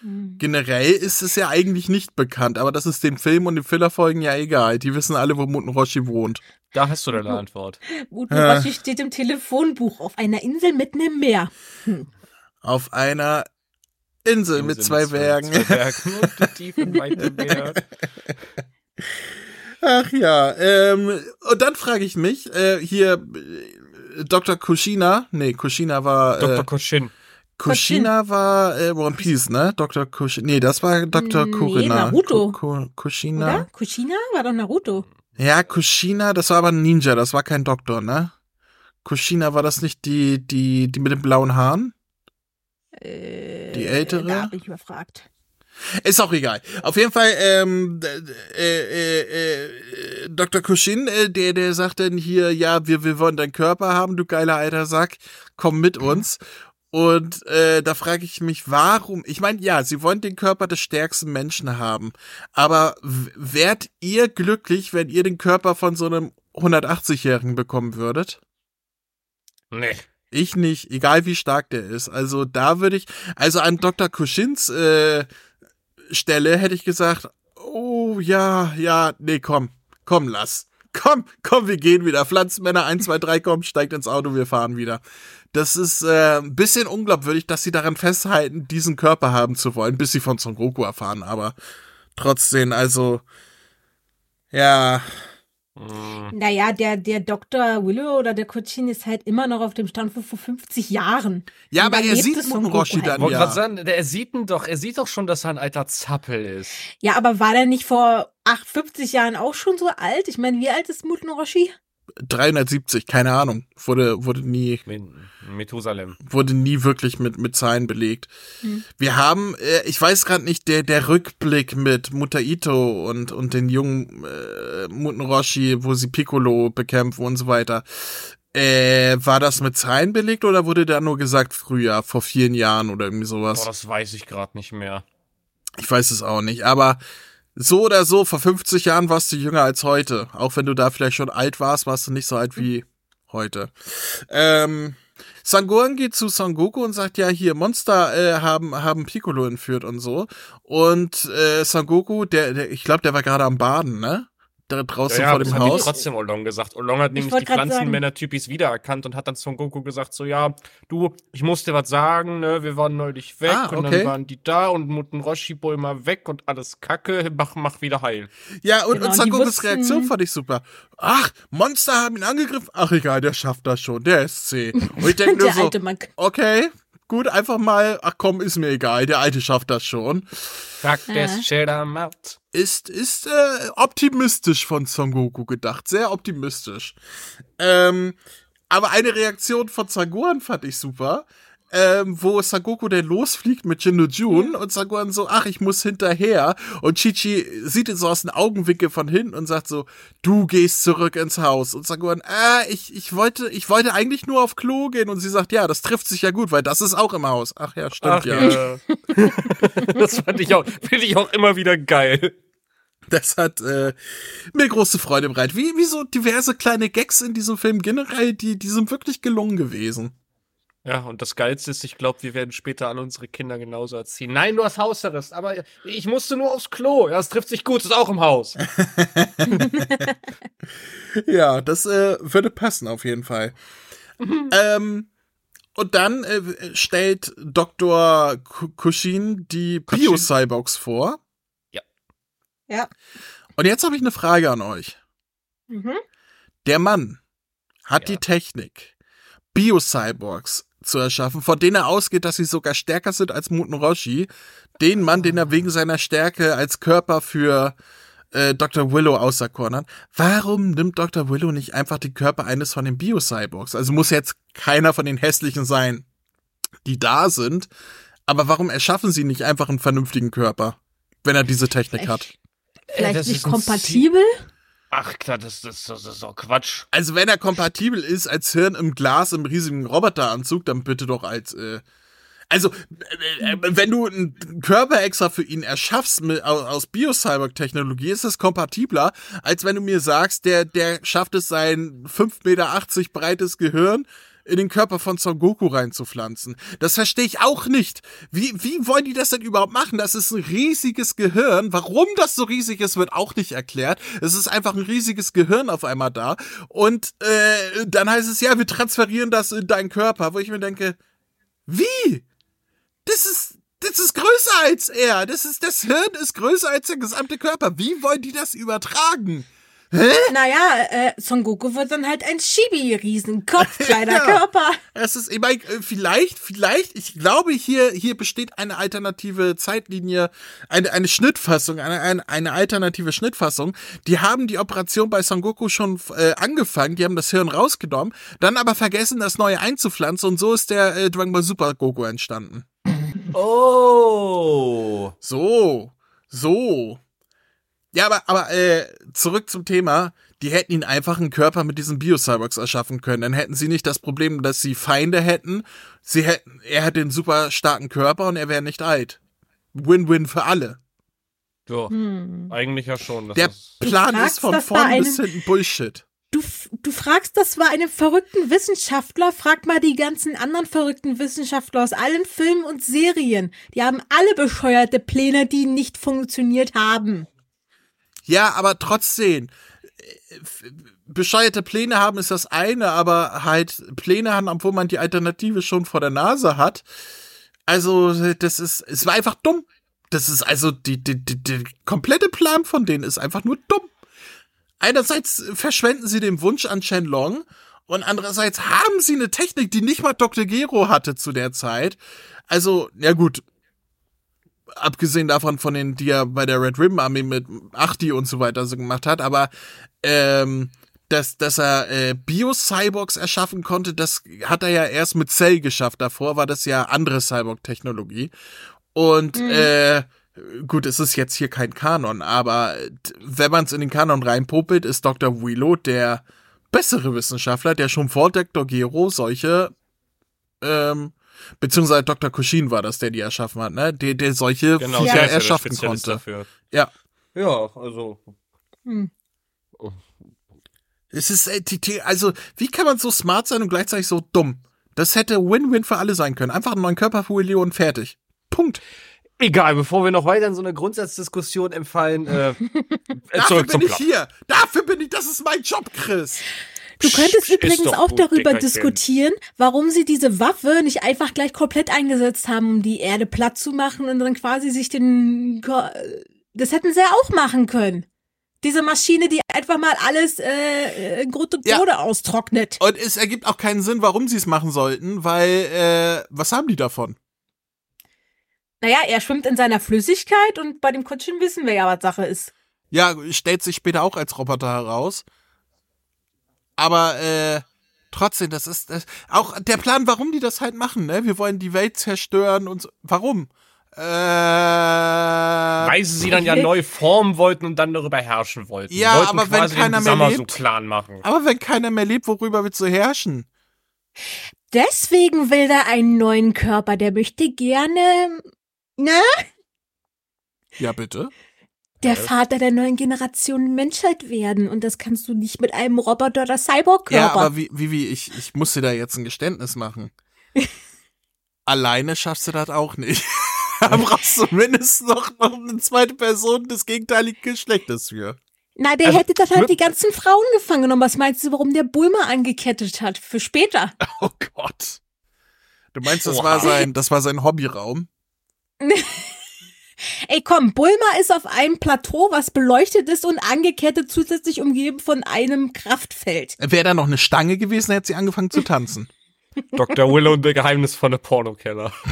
Hm. Generell ist es ja eigentlich nicht bekannt, aber das ist den Film und den Filler-Folgen ja egal. Die wissen alle, wo Muten Roshi wohnt. Da hast du deine Antwort. Utorashi steht im Telefonbuch auf einer Insel mitten im Meer. Auf einer Insel mit zwei Bergen. Zwei Bergen und tief im weiten Meer. Ach ja, ähm, und dann frage ich mich, äh, hier, äh, Dr. Kushina, nee, Kushina war, Dr. äh, Koshin. Kushina war äh, One Piece, ne? Dr. Kushina, nee, das war Dr. Nee, Kurina. Naruto. Ku- Ku- Kushina? Oder? Kushina war doch Naruto. Ja, Kushina, das war aber ein Ninja, das war kein Doktor, ne? Kushina war das nicht die, die, die mit den blauen Haaren? Äh, Die ältere? Da bin ich überfragt. Ist auch egal. Auf jeden Fall, ähm, äh, äh, äh, Dr. Kushin, äh, der, der sagt dann hier, ja, wir, wir wollen deinen Körper haben, du geiler alter Sack, komm mit uns. Und äh, da frage ich mich, warum? Ich meine, ja, sie wollen den Körper des stärksten Menschen haben, aber wärt ihr glücklich, wenn ihr den Körper von so einem 180-Jährigen bekommen würdet? Nee. Ich nicht, egal wie stark der ist. Also da würde ich, also an Dr. Kuschins äh, Stelle hätte ich gesagt, oh ja, ja, nee, komm, komm, lass. Komm, komm, wir gehen wieder. Pflanzenmänner 1, 2, 3, komm, steigt ins Auto, wir fahren wieder. Das ist äh, ein bisschen unglaubwürdig, dass sie daran festhalten, diesen Körper haben zu wollen, bis sie von Son Goku erfahren, aber trotzdem, also, ja. Naja, der, der Dr. Willow oder der Kochin ist halt immer noch auf dem Stand von vor 50 Jahren. Ja, aber er sieht Roshi halt dann ja. sagen, er sieht ihn doch, er sieht doch schon, dass er ein alter Zappel ist. Ja, aber war der nicht vor ach, 50 Jahren auch schon so alt? Ich meine, wie alt ist Muten Roshi? 370, keine Ahnung, wurde, wurde nie Methusalem. wurde nie wirklich mit, mit Zahlen belegt. Hm. Wir haben, äh, ich weiß gerade nicht, der, der Rückblick mit Mutter Ito und, und den jungen äh, Muten Roshi, wo sie Piccolo bekämpfen und so weiter. Äh, war das mit Zahlen belegt oder wurde da nur gesagt früher, vor vielen Jahren oder irgendwie sowas? Boah, das weiß ich gerade nicht mehr. Ich weiß es auch nicht, aber so oder so, vor 50 Jahren warst du jünger als heute. Auch wenn du da vielleicht schon alt warst, warst du nicht so alt wie heute. Ähm, Sangohan geht zu Son Goku und sagt, ja, hier, Monster äh, haben, haben Piccolo entführt und so. Und äh, Son Goku, der, der ich glaube, der war gerade am Baden, ne? Da draußen ja, vor das dem hat ihm Haus. trotzdem Olong gesagt. Olong hat nämlich die Pflanzenmänner-Typis wiedererkannt und hat dann Son Goku gesagt, so, ja, du, ich muss dir was sagen, ne, wir waren neulich weg Ah, und okay. dann waren die da und Muten Roshi Boy mal weg und alles kacke, mach, mach wieder heil. Ja, und, Genau, und und Son Gokus Reaktion fand ich super. Ach, Monster haben ihn angegriffen. Ach egal, der schafft das schon. Der ist zäh. Und ich denke nur so, alte Mann. okay, gut, einfach mal, ach komm, ist mir egal, der Alte schafft das schon. Fuck this shit, I'm out. Ist, ist äh, optimistisch von Son Goku gedacht, sehr optimistisch. Ähm, aber eine Reaktion von Sangohan fand ich super. Ähm, wo Sangoku denn losfliegt mit Jinno Jun und Sangohan so, ach, ich muss hinterher. Und Chichi sieht ihn so aus dem Augenwinkel von hinten und sagt so, du gehst zurück ins Haus. Und Sangohan, äh, ich, ich wollte, ich wollte eigentlich nur auf Klo gehen. Und sie sagt, ja, das trifft sich ja gut, weil das ist auch im Haus. Ach ja, stimmt Ach, ja. ja. das fand ich auch, finde ich auch immer wieder geil. Das hat äh, mir große Freude bereitet. Wie, wie so diverse kleine Gags in diesem Film generell, die, die sind wirklich gelungen gewesen. Ja, und das Geilste ist, ich glaube, wir werden später an unsere Kinder genauso erziehen. Nein, du hast Hausarrest, aber ich musste nur aufs Klo. Ja, es trifft sich gut, ist auch im Haus. Ja, das äh, würde passen auf jeden Fall. ähm, und dann äh, stellt Dr. Ku- Kushin die. Bio-Cyborgs vor. Ja. Und jetzt habe ich eine Frage an euch. Mhm. Der Mann hat Ja. die Technik, Bio-Cyborgs zu erschaffen, von denen er ausgeht, dass sie sogar stärker sind als Muten Roshi. Den Mann, den er wegen seiner Stärke als Körper für äh, Dr. Willow auserkoren hat. Warum nimmt Dr. Willow nicht einfach den Körper eines von den Bio-Cyborgs? Also muss jetzt keiner von den hässlichen sein, die da sind. Aber warum erschaffen sie nicht einfach einen vernünftigen Körper, wenn er diese Technik hat? Vielleicht das nicht kompatibel? Ach das, das, das, das ist doch Quatsch. Also wenn er kompatibel ist als Hirn im Glas im riesigen Roboteranzug, dann bitte doch als äh, also äh, äh, wenn du einen Körper extra für ihn erschaffst mit, aus, Bio-Cyborg-Technologie, ist es kompatibler, als wenn du mir sagst, der der schafft es sein 5,80 Meter breites Gehirn in den Körper von Son Goku reinzupflanzen. Das verstehe ich auch nicht. Wie, wie wollen die das denn überhaupt machen? Das ist ein riesiges Gehirn. Warum das so riesig ist, wird auch nicht erklärt. Es ist einfach ein riesiges Gehirn auf einmal da. Und äh, dann heißt es, ja, wir transferieren das in deinen Körper, wo ich mir denke, wie? Das ist, das ist größer als er. Das ist, das Hirn ist größer als der gesamte Körper. Wie wollen die das übertragen? Naja, äh, Son Goku wird dann halt ein Chibi-Riesenkopf, kleiner Ja. Körper. Es ist, ich meine, äh, vielleicht, vielleicht, ich glaube, hier, hier besteht eine alternative Zeitlinie, eine, eine Schnittfassung, eine, eine, eine alternative Schnittfassung. Die haben die Operation bei Son Goku schon äh, angefangen, die haben das Hirn rausgenommen, dann aber vergessen, das neue einzupflanzen und so ist der äh, Dragon Ball Super Goku entstanden. Oh. So, so. Ja, aber, aber äh, zurück zum Thema. Die hätten ihn einfach einen Körper mit diesen Bio-Cyborgs erschaffen können. Dann hätten sie nicht das Problem, dass sie Feinde hätten. Sie hätten, er hätte einen super starken Körper und er wäre nicht alt. Win-win für alle. Ja, Hm. eigentlich ja schon. Das Der ist, Plan ist von vorn bis hinten Bullshit. Du, du fragst das war einem verrückten Wissenschaftler, frag mal die ganzen anderen verrückten Wissenschaftler aus allen Filmen und Serien. Die haben alle bescheuerte Pläne, die nicht funktioniert haben. Ja, aber trotzdem. äh, Bescheuerte Pläne haben ist das eine, aber halt Pläne haben, obwohl man die Alternative schon vor der Nase hat. Also, das ist, es war einfach dumm. Das ist also, die, die, die, der komplette Plan von denen ist einfach nur dumm. Einerseits verschwenden sie den Wunsch an Shenlong und andererseits haben sie eine Technik, die nicht mal Dr. Gero hatte zu der Zeit. Also, ja gut, abgesehen davon von den, die er bei der Red Ribbon Armee mit Achti und so weiter so gemacht hat, aber ähm, dass, dass er äh, Bio-Cyborgs erschaffen konnte, das hat er ja erst mit Cell geschafft. Davor war das ja andere Cyborg-Technologie. Und äh, gut, es ist jetzt hier kein Kanon, aber wenn man es in den Kanon reinpopelt, ist Dr. Willow der bessere Wissenschaftler, der schon vor Dr. Gero solche ähm, beziehungsweise Dr. Kushin war das, der die erschaffen hat, ne? Der, der solche genau, Viecher ja erschaffen konnte. Dafür. Ja. Ja, also. Hm. Es ist, äh, also, wie kann man so smart sein und gleichzeitig so dumm? Das hätte Win-Win für alle sein können. Einfach einen neuen Körper für Willy und fertig. Punkt. Egal, bevor wir noch weiter in so eine Grundsatzdiskussion empfallen, äh, Dafür bin ich hier. Dafür bin ich, das ist mein Job, Chris. Du könntest Psst, übrigens auch gut, darüber Dickerchen. diskutieren, warum sie diese Waffe nicht einfach gleich komplett eingesetzt haben, um die Erde platt zu machen und dann quasi sich den. Das hätten sie ja auch machen können. Diese Maschine, die einfach mal alles äh, in Grund und Ja. Boden austrocknet. Und es ergibt auch keinen Sinn, warum sie es machen sollten, weil, äh, was haben die davon? Naja, er schwimmt in seiner Flüssigkeit und bei dem Kutschen wissen wir ja, was Sache ist. Ja, stellt sich später auch als Roboter heraus. Aber äh, trotzdem, das ist das, auch der Plan, warum die das halt machen, ne? Wir wollen die Welt zerstören und so. Warum? Äh, Weil sie sie dann ja neu formen wollten und dann darüber herrschen wollten. Ja, wollten aber wenn keiner mehr Samasu lebt. Machen. aber wenn keiner mehr lebt, worüber willst du herrschen? Deswegen will er einen neuen Körper. Der möchte gerne, ne? Ja, bitte. Der? Vater der neuen Generation Menschheit werden. Und das kannst du nicht mit einem Roboter oder Cyborg-Körper. Ja, aber wie, wie, wie, ich, ich muss dir da jetzt ein Geständnis machen. Alleine schaffst du das auch nicht. da brauchst du mindestens noch, noch eine zweite Person des gegenteiligen Geschlechtes für. Na, der Also, hätte dann halt mit- die ganzen Frauen gefangen genommen. Was meinst du, warum der Bulma angekettet hat? Für später. Oh Gott. Du meinst, das Oha. war sein, das war sein Hobbyraum? Ey, komm, Bulma ist auf einem Plateau, was beleuchtet ist und angekettet, zusätzlich umgeben von einem Kraftfeld. Wäre da noch eine Stange gewesen, hätte sie angefangen zu tanzen. Dr. Willow und der geheimnisvolle Pornokeller.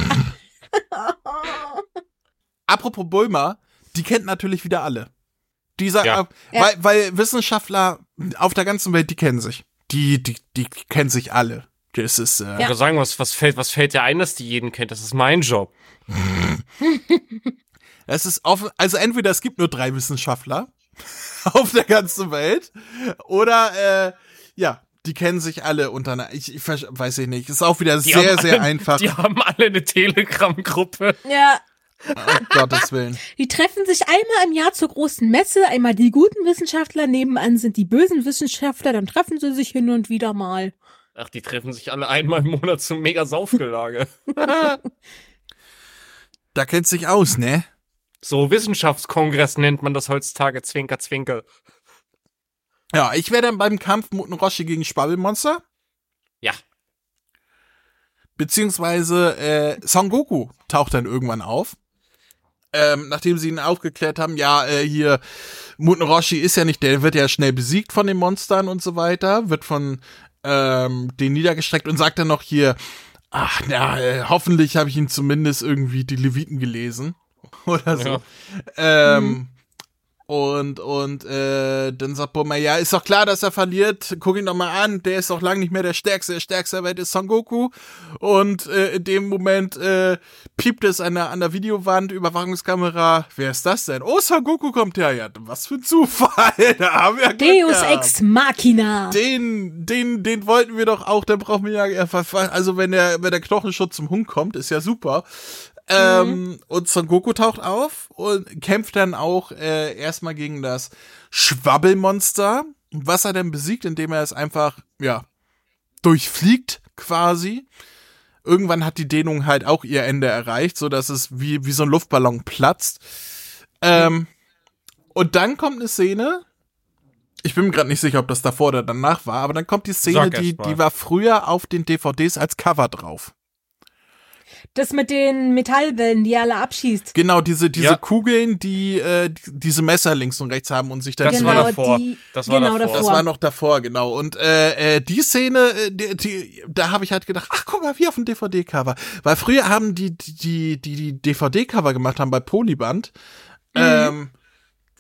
Apropos Bulma, die kennt natürlich wieder alle. Dieser, Ja. äh, weil, weil Wissenschaftler auf der ganzen Welt, die kennen sich. Die, die, die kennen sich alle. Das ist, äh, Ja. Sagen, was, was fällt, was fällt dir ein, dass die jeden kennt? Das ist mein Job. Es ist offen, also entweder es gibt nur drei Wissenschaftler auf der ganzen Welt oder äh, ja, die kennen sich alle untereinander. Ich, ich weiß ich nicht. Ist auch wieder Die sehr, sehr alle, einfach. Die haben alle eine Telegram-Gruppe. Ja, Oh, Gottes Willen. die treffen sich einmal im Jahr zur großen Messe. Einmal die guten Wissenschaftler, nebenan sind die bösen Wissenschaftler. Dann treffen sie sich hin und wieder mal. Ach, die treffen sich alle einmal im Monat zum Mega-Saufgelage. Da kennt sich aus, ne? So, Wissenschaftskongress nennt man das heutzutage. Zwinker, zwinker. Ja, ich wäre dann beim Kampf Muten Roshi gegen Schwabbelmonster. Ja. Beziehungsweise äh, Son Goku taucht dann irgendwann auf. Ähm, nachdem sie ihn aufgeklärt haben, ja, äh, hier, Muten Roshi ist ja nicht, der wird ja schnell besiegt von den Monstern und so weiter, wird von ähm, denen niedergestreckt und sagt dann noch hier, ach, na, äh, hoffentlich habe ich ihn zumindest irgendwie die Leviten gelesen. Oder so. Ja. Ähm, Und, und äh, dann sagt Bulma, ja, ist doch klar, dass er verliert. Guck ihn doch mal an, der ist doch lang nicht mehr der Stärkste. Der Stärkste der Welt ist Son Goku. Und äh, in dem Moment äh, piept es an der, an der Videowand, Überwachungskamera. Wer ist das denn? Oh, Son Goku kommt her. Ja, was für ein Zufall. da haben wir Deus gehabt. Ex Machina. Den, den, den wollten wir doch auch, dann brauchen wir ja, also wenn der, wenn der Knochenschutz zum Hund kommt, ist ja super. Ähm, und Son Goku taucht auf und kämpft dann auch äh, erstmal gegen das Schwabbelmonster, was er dann besiegt, indem er es einfach, ja, durchfliegt quasi. Irgendwann hat die Dehnung halt auch ihr Ende erreicht, so dass es wie, wie so ein Luftballon platzt. Ähm, und dann kommt eine Szene, ich bin mir gerade nicht sicher, ob das davor oder danach war, aber dann kommt die Szene, die, die war früher auf den DVDs als Cover drauf. Das mit den Metallwellen, die er alle abschießt. Genau, diese, diese Ja. Kugeln, die äh, die- diese Messer links und rechts haben und sich dann Das genau, war davor. Die, Das war genau davor. Das war noch davor, genau. Und äh, äh, die Szene, äh, die, die, da habe ich halt gedacht, ach guck mal, wie auf dem DVD-Cover. Weil früher haben die, die, die, die, DVD-Cover gemacht haben bei Polyband. Ähm,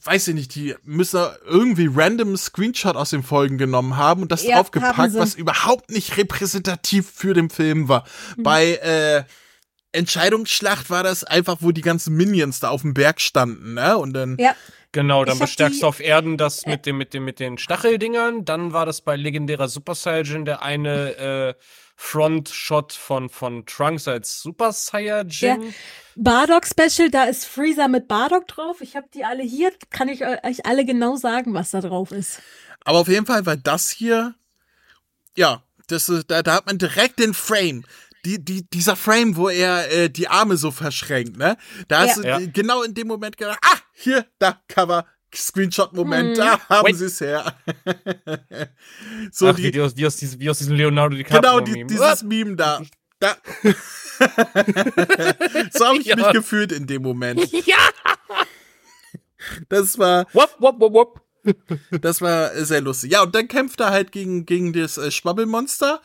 weiß ich nicht, die müssen irgendwie random Screenshot aus den Folgen genommen haben und das Ja, draufgepackt, was überhaupt nicht repräsentativ für den Film war. Bei äh, Entscheidungsschlacht war das einfach, wo die ganzen Minions da auf dem Berg standen, ne? Und dann ja, Genau, dann bestärkst die- du auf Erden das mit dem, mit dem, mit den Stacheldingern. Dann war das bei legendärer Super Saiyajin der eine äh, Front-Shot von, von Trunks als Super Saiyajin. Bardock Special, da ist Freezer mit Bardock drauf. Ich habe die alle hier, kann ich euch alle genau sagen, was da drauf ist. Aber auf jeden Fall, weil das hier, ja, das ist, da, da hat man direkt den Frame. Die, die, dieser Frame, wo er äh, die Arme so verschränkt, ne? Da hast Ja. du Ja. genau in dem Moment gedacht, ah, hier, da, Cover, Screenshot-Moment, da haben sie es her. so Ach, wie, die, die aus, wie, aus diesem, wie aus diesem Leonardo DiCaprio genau, die, Meme. dieses Meme da. Da. so habe ich Ja. mich gefühlt in dem Moment. Ja! Das war, Wop, wop, wop, wop. Das war sehr lustig. Ja, und dann kämpft er halt gegen, gegen das äh, Schwabbelmonster.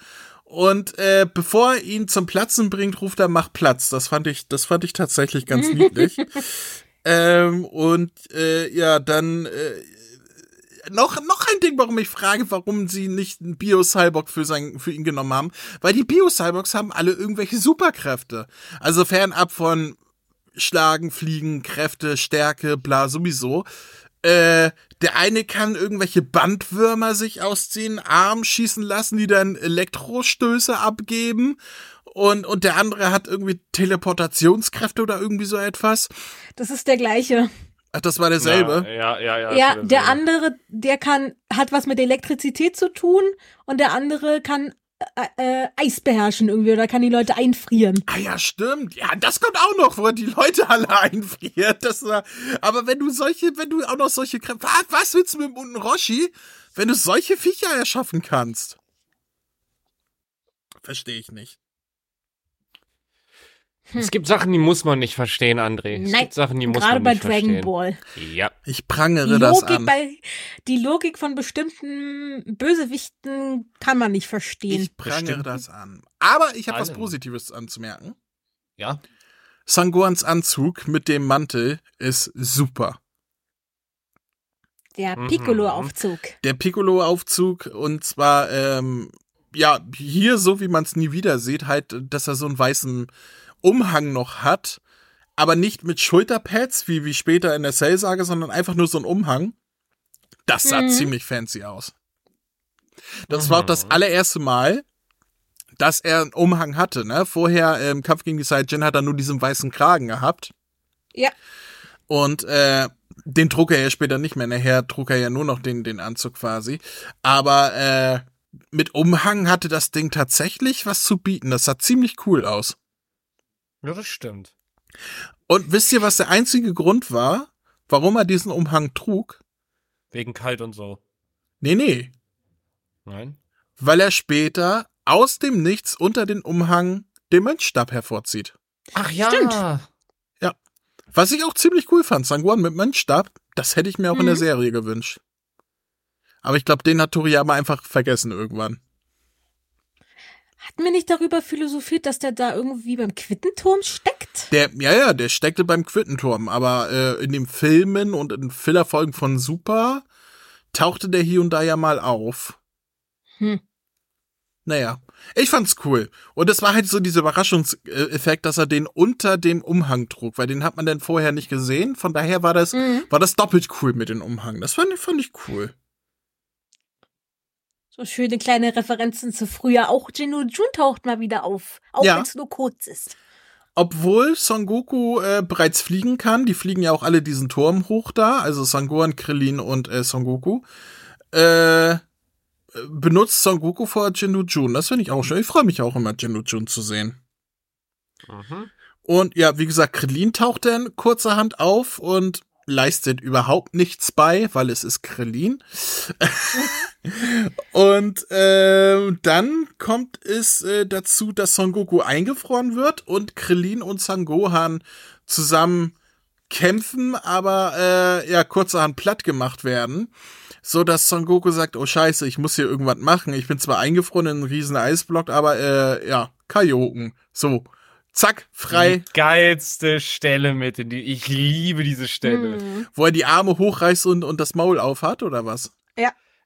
Und äh, bevor er ihn zum Platzen bringt, ruft er, mach Platz. Das fand ich, das fand ich tatsächlich ganz niedlich. ähm, und äh, ja, dann äh, noch, noch ein Ding, warum ich frage, warum sie nicht einen Bio-Cyborg für, sein, für ihn genommen haben. Weil die Bio-Cyborgs haben alle irgendwelche Superkräfte. Also fernab von Schlagen, Fliegen, Kräfte, Stärke, bla, sowieso. Äh, der eine kann irgendwelche Bandwürmer sich ausziehen, Arm schießen lassen, die dann Elektrostöße abgeben. Und, und der andere hat irgendwie Teleportationskräfte oder irgendwie so etwas. Das ist der gleiche. Ach, das war derselbe. Ja, ja, ja. Ja, war der andere, der kann, hat was mit Elektrizität zu tun und der andere kann äh, äh, Eis beherrschen irgendwie oder kann die Leute einfrieren. Ah ja, stimmt. Ja, das kommt auch noch, wo er die Leute alle einfriert. Das war, aber wenn du solche, wenn du auch noch solche Kräfte, was, was willst du mit dem unten Roshi, wenn du solche Viecher erschaffen kannst? Verstehe ich nicht. Es gibt Sachen, die muss man nicht verstehen, André. Es Nein, gibt Sachen, die muss Gerade man bei nicht Dragon verstehen. Ball. Ja. Ich Die prangere das Logik an. bei, die Logik von bestimmten Bösewichten kann man nicht verstehen. Ich prangere Bestimmt. das an. Aber ich habe was. Positives anzumerken. Ja. Sangoans Anzug mit dem Mantel ist super. der Mhm. Piccolo-Aufzug. Der Piccolo-Aufzug und zwar, ähm, ja, hier so wie man es nie wieder sieht, halt, dass er so einen weißen Umhang noch hat, aber nicht mit Schulterpads, wie, wie später in der Cell-Sage, sondern einfach nur so ein Umhang. Das sah Mhm. ziemlich fancy aus. Das war auch das Mhm. allererste Mal, dass er einen Umhang hatte, ne? Vorher im Kampf gegen die Saiyajin hat er nur diesen weißen Kragen gehabt. Ja. Und äh, den trug er ja später nicht mehr. Nachher trug er ja nur noch den, den Anzug quasi. Aber äh, mit Umhang hatte das Ding tatsächlich was zu bieten. Das sah ziemlich cool aus. Ja, das stimmt. Und wisst ihr, was der einzige Grund war, warum er diesen Umhang trug? Wegen kalt und so. Nee, nee. Nein? Weil er später aus dem Nichts unter den Umhang den Mönchstab hervorzieht. Ach ja. Stimmt. Was ich auch ziemlich cool fand. Sanguan mit Mönchstab, das hätte ich mir auch in der Mhm. Serie gewünscht. Aber ich glaube, den hat Toriyama einfach vergessen irgendwann. Hatten wir nicht darüber philosophiert, dass der da irgendwie beim Quittenturm steckt? Der, ja, ja, der steckte beim Quittenturm, aber äh, in den Filmen und in Fillerfolgen von Super tauchte der hier und da ja mal auf. Hm. Naja, ich fand's cool. Und es war halt so dieser Überraschungseffekt, dass er den unter dem Umhang trug, weil den hat man dann vorher nicht gesehen. Von daher war das, Mhm. war das doppelt cool mit dem Umhang. Das fand, ich- fand ich cool. So schöne kleine Referenzen zu früher. Auch Jinno Jun taucht mal wieder auf. Auch Ja. wenn es nur kurz ist. Obwohl Son Goku äh, bereits fliegen kann, die fliegen ja auch alle diesen Turm hoch da, also Sangohan, Krillin und äh, Son Goku, äh, benutzt Son Goku vor Jindu Jun. Das finde ich auch schön. Ich freue mich auch immer, Jindu Jun zu sehen. Mhm. Und ja, wie gesagt, Krillin taucht dann kurzerhand auf und leistet überhaupt nichts bei, weil es ist Krillin. und ähm, dann kommt es äh, dazu, dass Son Goku eingefroren wird und Krillin und Son Gohan zusammen kämpfen, aber äh, ja kurzerhand platt gemacht werden, so dass Son Goku sagt, oh Scheiße, ich muss hier irgendwas machen. Ich bin zwar eingefroren in einem riesen Eisblock, aber äh, ja Kajoken. So, zack, frei. Die geilste Stelle mit in die. Ich liebe diese Stelle. Hm. wo er die Arme hochreißt und, und das Maul aufhat, oder was?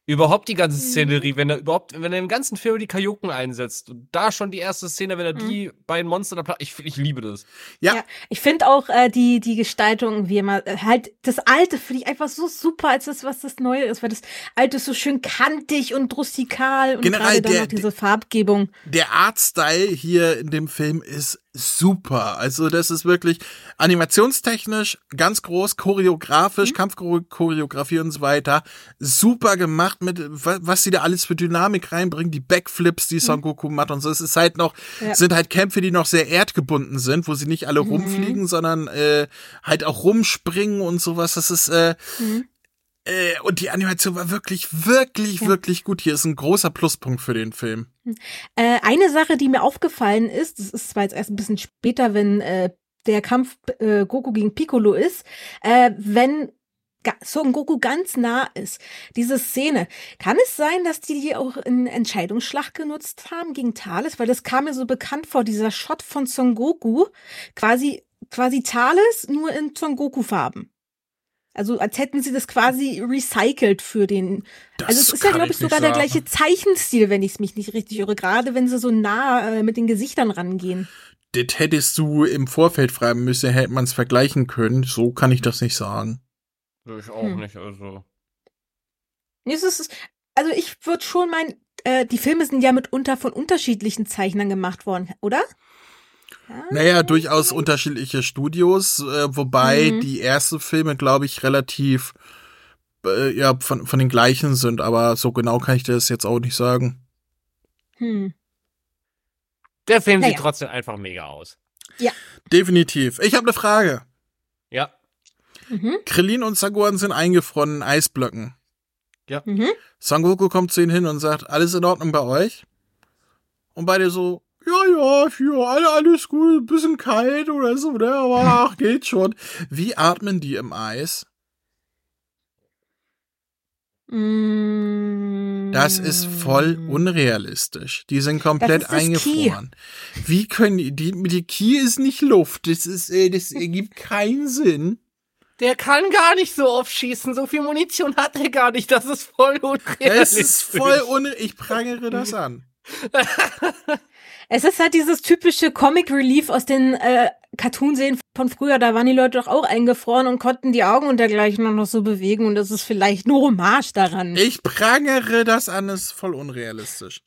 Überhaupt die ganze Szenerie, wenn er überhaupt, wenn er im ganzen Film die Kajoken einsetzt. Und da schon die erste Szene, wenn er die beiden Monster da platt. Ich, ich liebe das. Ja. Ja, ich finde auch äh, die die Gestaltung, wie immer äh, halt das Alte finde ich einfach so super, als das was das Neue ist, weil das Alte ist so schön kantig und rustikal und Generell gerade dann der- noch diese Farbgebung. Der Artstyle hier in dem Film ist super. Also das ist wirklich animationstechnisch ganz groß, choreografisch, Kampfchoreografie und so weiter. Super gemacht mit, wa- was sie da alles für Dynamik reinbringen, die Backflips, die Son Goku macht und so. Es ist halt noch, Ja. sind halt Kämpfe, die noch sehr erdgebunden sind, wo sie nicht alle rumfliegen, sondern äh, halt auch rumspringen und sowas. Das ist, äh, Mhm. äh, und die Animation war wirklich, wirklich, Ja. wirklich gut. Hier ist ein großer Pluspunkt für den Film. Äh, eine Sache, die mir aufgefallen ist, das ist zwar jetzt erst ein bisschen später, wenn äh, der Kampf äh, Goku gegen Piccolo ist, äh, wenn Son Goku ganz nah ist, diese Szene, kann es sein, dass die die auch in Entscheidungsschlacht genutzt haben gegen Thales? Weil das kam mir so bekannt vor, dieser Shot von Son Goku, quasi, quasi Thales, nur in Son Goku-Farben. Also als hätten sie das quasi recycelt für den. Das also es ist ja, glaube ich, sogar der sagen. gleiche Zeichenstil, wenn ich es mich nicht richtig irre, gerade wenn sie so nah äh, mit den Gesichtern rangehen. Das hättest du im Vorfeld schreiben müssen, hätte man es vergleichen können. So kann ich das nicht sagen. Ich auch Hm. nicht, also. Es ist, also ich würde schon meinen, äh, die Filme sind ja mitunter von unterschiedlichen Zeichnern gemacht worden, oder? Ja? Naja, durchaus unterschiedliche Studios, äh, wobei Mhm. die ersten Filme, glaube ich, relativ äh, ja, von, von den gleichen sind, aber so genau kann ich das jetzt auch nicht sagen. Hm. Der Film sieht Naja. trotzdem einfach mega aus. Definitiv. Ich habe eine Frage. Ja. Mhm. Krillin und Sangohan sind eingefroren in Eisblöcken. Mhm. Son Goku kommt zu ihnen hin und sagt, alles in Ordnung bei euch? Und beide so, ja, ja, ja, alle, alles gut, ein bisschen kalt oder so, ne, aber ach, geht schon. Wie atmen die im Eis? Mm. Das ist voll unrealistisch. Die sind komplett Das ist das eingefroren. Wie können die, die, die Ki ist nicht Luft. Das ist, äh, das ergibt keinen Sinn. Der kann gar nicht so oft schießen. So viel Munition hat er gar nicht. Das ist voll unrealistisch. ist voll un, ich prangere das an. Es ist halt dieses typische Comic Relief aus den äh, Cartoonserien von früher. Da waren die Leute doch auch eingefroren und konnten die Augen und dergleichen noch so bewegen. Und das ist vielleicht nur Hommage daran. Ich prangere das an, das ist voll unrealistisch.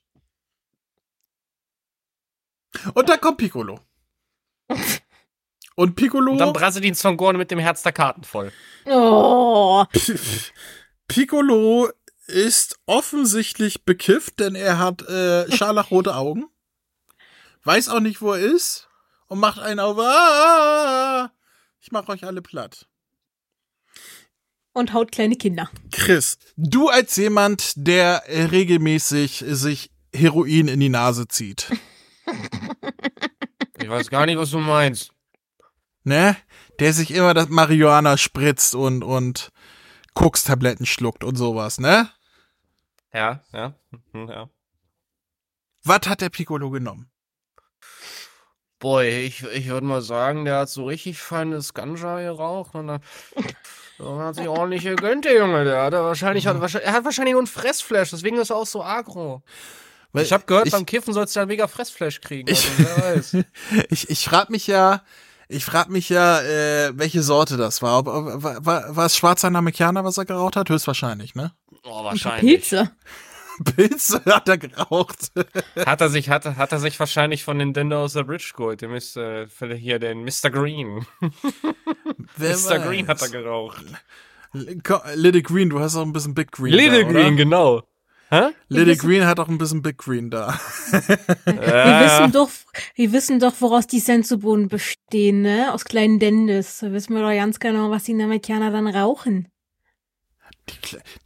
Und da kommt Piccolo. Und Piccolo, Und dann brasselt ihn Son Gohan mit dem Herz der Karten voll. Oh. Piccolo ist offensichtlich bekifft, denn er hat äh, scharlachrote Augen. Weiß auch nicht, wo er ist. Und macht einen auf. Ah, ich mach euch alle platt. Und haut kleine Kinder. Chris, du als jemand, der äh, regelmäßig sich Heroin in die Nase zieht, Ich weiß gar nicht, was du meinst. Ne? Der sich immer das Marihuana spritzt und, und Kokstabletten schluckt und sowas, ne? Ja, ja, mhm, ja. Was hat der Piccolo genommen? Boy, ich, ich würde mal sagen, der hat so richtig feines Ganja geraucht und dann, hat sich ordentlich gegönnt, der Junge. Der hat er wahrscheinlich, hat, wahrscheinlich, er hat wahrscheinlich nur ein Fressflash, deswegen ist er auch so agro. Weil Ich habe gehört, ich, beim Kiffen sollst du ja mega Fressflash kriegen. Ich- Also, weiß. ich, ich frag mich ja, ich frag mich ja, äh, welche Sorte das war. Ob, ob, war, war war es schwarzer Namekianer, was er geraucht hat? Höchstwahrscheinlich, ne? Oh, wahrscheinlich. Pilze. Pilze hat er geraucht. Hat er sich, hat, hat er sich wahrscheinlich von Dender aus der Bridge geholt, dem ist äh, hier den Mr. Green. Wer Mr. Green hat er geraucht. Little Green, du hast auch ein bisschen Big Green. Little da, Green, Oder? genau. Hä? Wissen- Green hat auch ein bisschen Big Green da. Wir wissen doch, wir wissen doch, woraus die Sensobohnen bestehen, ne? Aus kleinen Dendes. Da wissen wir doch ganz genau, was die Namekianer dann rauchen. Die,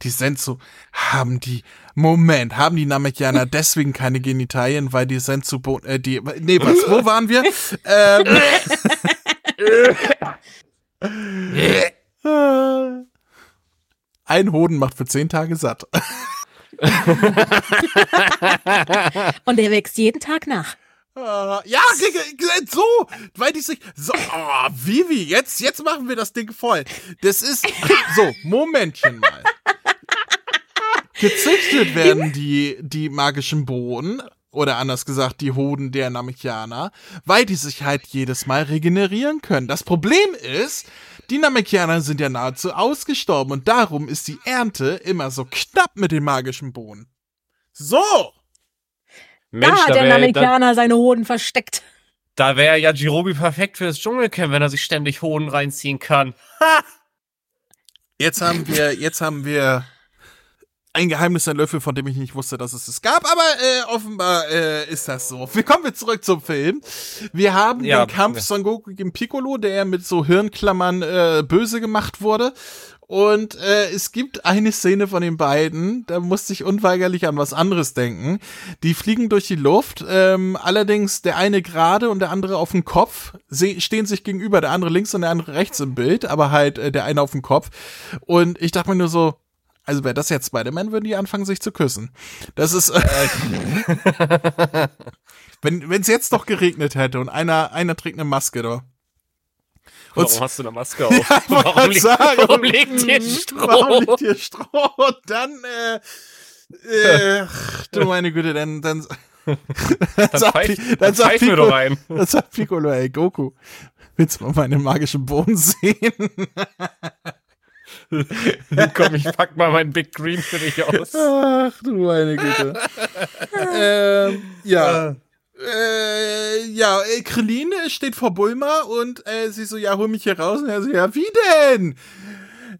die Sensu haben die, Moment, haben die Namekianer deswegen keine Genitalien, weil die Sensu, äh, die, nee, was, wo waren wir? ähm, äh, ein Hoden macht für zehn Tage satt. Und der wächst jeden Tag nach. Äh, ja, so, weil die sich, so, oh, Vivi, jetzt, jetzt machen wir das Ding voll. Das ist, so, Momentchen mal. Gezüchtet werden die, die magischen Bohnen, oder anders gesagt, die Hoden der Namekianer, weil die sich halt jedes Mal regenerieren können. Das Problem ist, die Namekianer sind ja nahezu ausgestorben und darum ist die Ernte immer so knapp mit den magischen Bohnen. So! Mensch, da hat da der wäre Namekianer seine Hoden versteckt. da wär ja Jirobi perfekt für das Dschungelcamp, wenn er sich ständig Hoden reinziehen kann. Jetzt haben wir, jetzt haben wir ein Geheimnis ein Löffel, von dem ich nicht wusste, dass es es gab, aber äh, offenbar äh, ist das so. Wir kommen jetzt zurück zum Film. Wir haben Ja, den Kampf ja. Son Goku gegen Piccolo, der mit so Hirnklammern äh, böse gemacht wurde. Und äh, es gibt eine Szene von den beiden, da musste ich unweigerlich an was anderes denken. Die fliegen durch die Luft, ähm, allerdings der eine gerade und der andere auf dem Kopf, se- stehen sich gegenüber, der andere links und der andere rechts im Bild, aber halt äh, der eine auf dem Kopf. Und ich dachte mir nur so, also wäre das jetzt Spider-Man, würden die anfangen, sich zu küssen. Das ist, äh, wenn es jetzt doch geregnet hätte und einer, einer trägt eine Maske, doch. Und Warum hast du eine Maske auf? Ja, warum, liegt, sagen. warum liegt hier Stroh? Warum liegt hier Stroh? Und dann, äh, äh, du meine Güte, dann, dann, dann, Dann sagt, dann dann sagt Piccolo, doch rein. dann sagt Piccolo, ey, Goku, willst du mal meine magischen Bohnen sehen? Komm, ich pack mal meinen Big Green für dich aus. Ach, du meine Güte. ähm, ja. Äh, ja, äh, Krillin steht vor Bulma und äh, sie so, ja, hol mich hier raus. Und er so, ja, wie denn?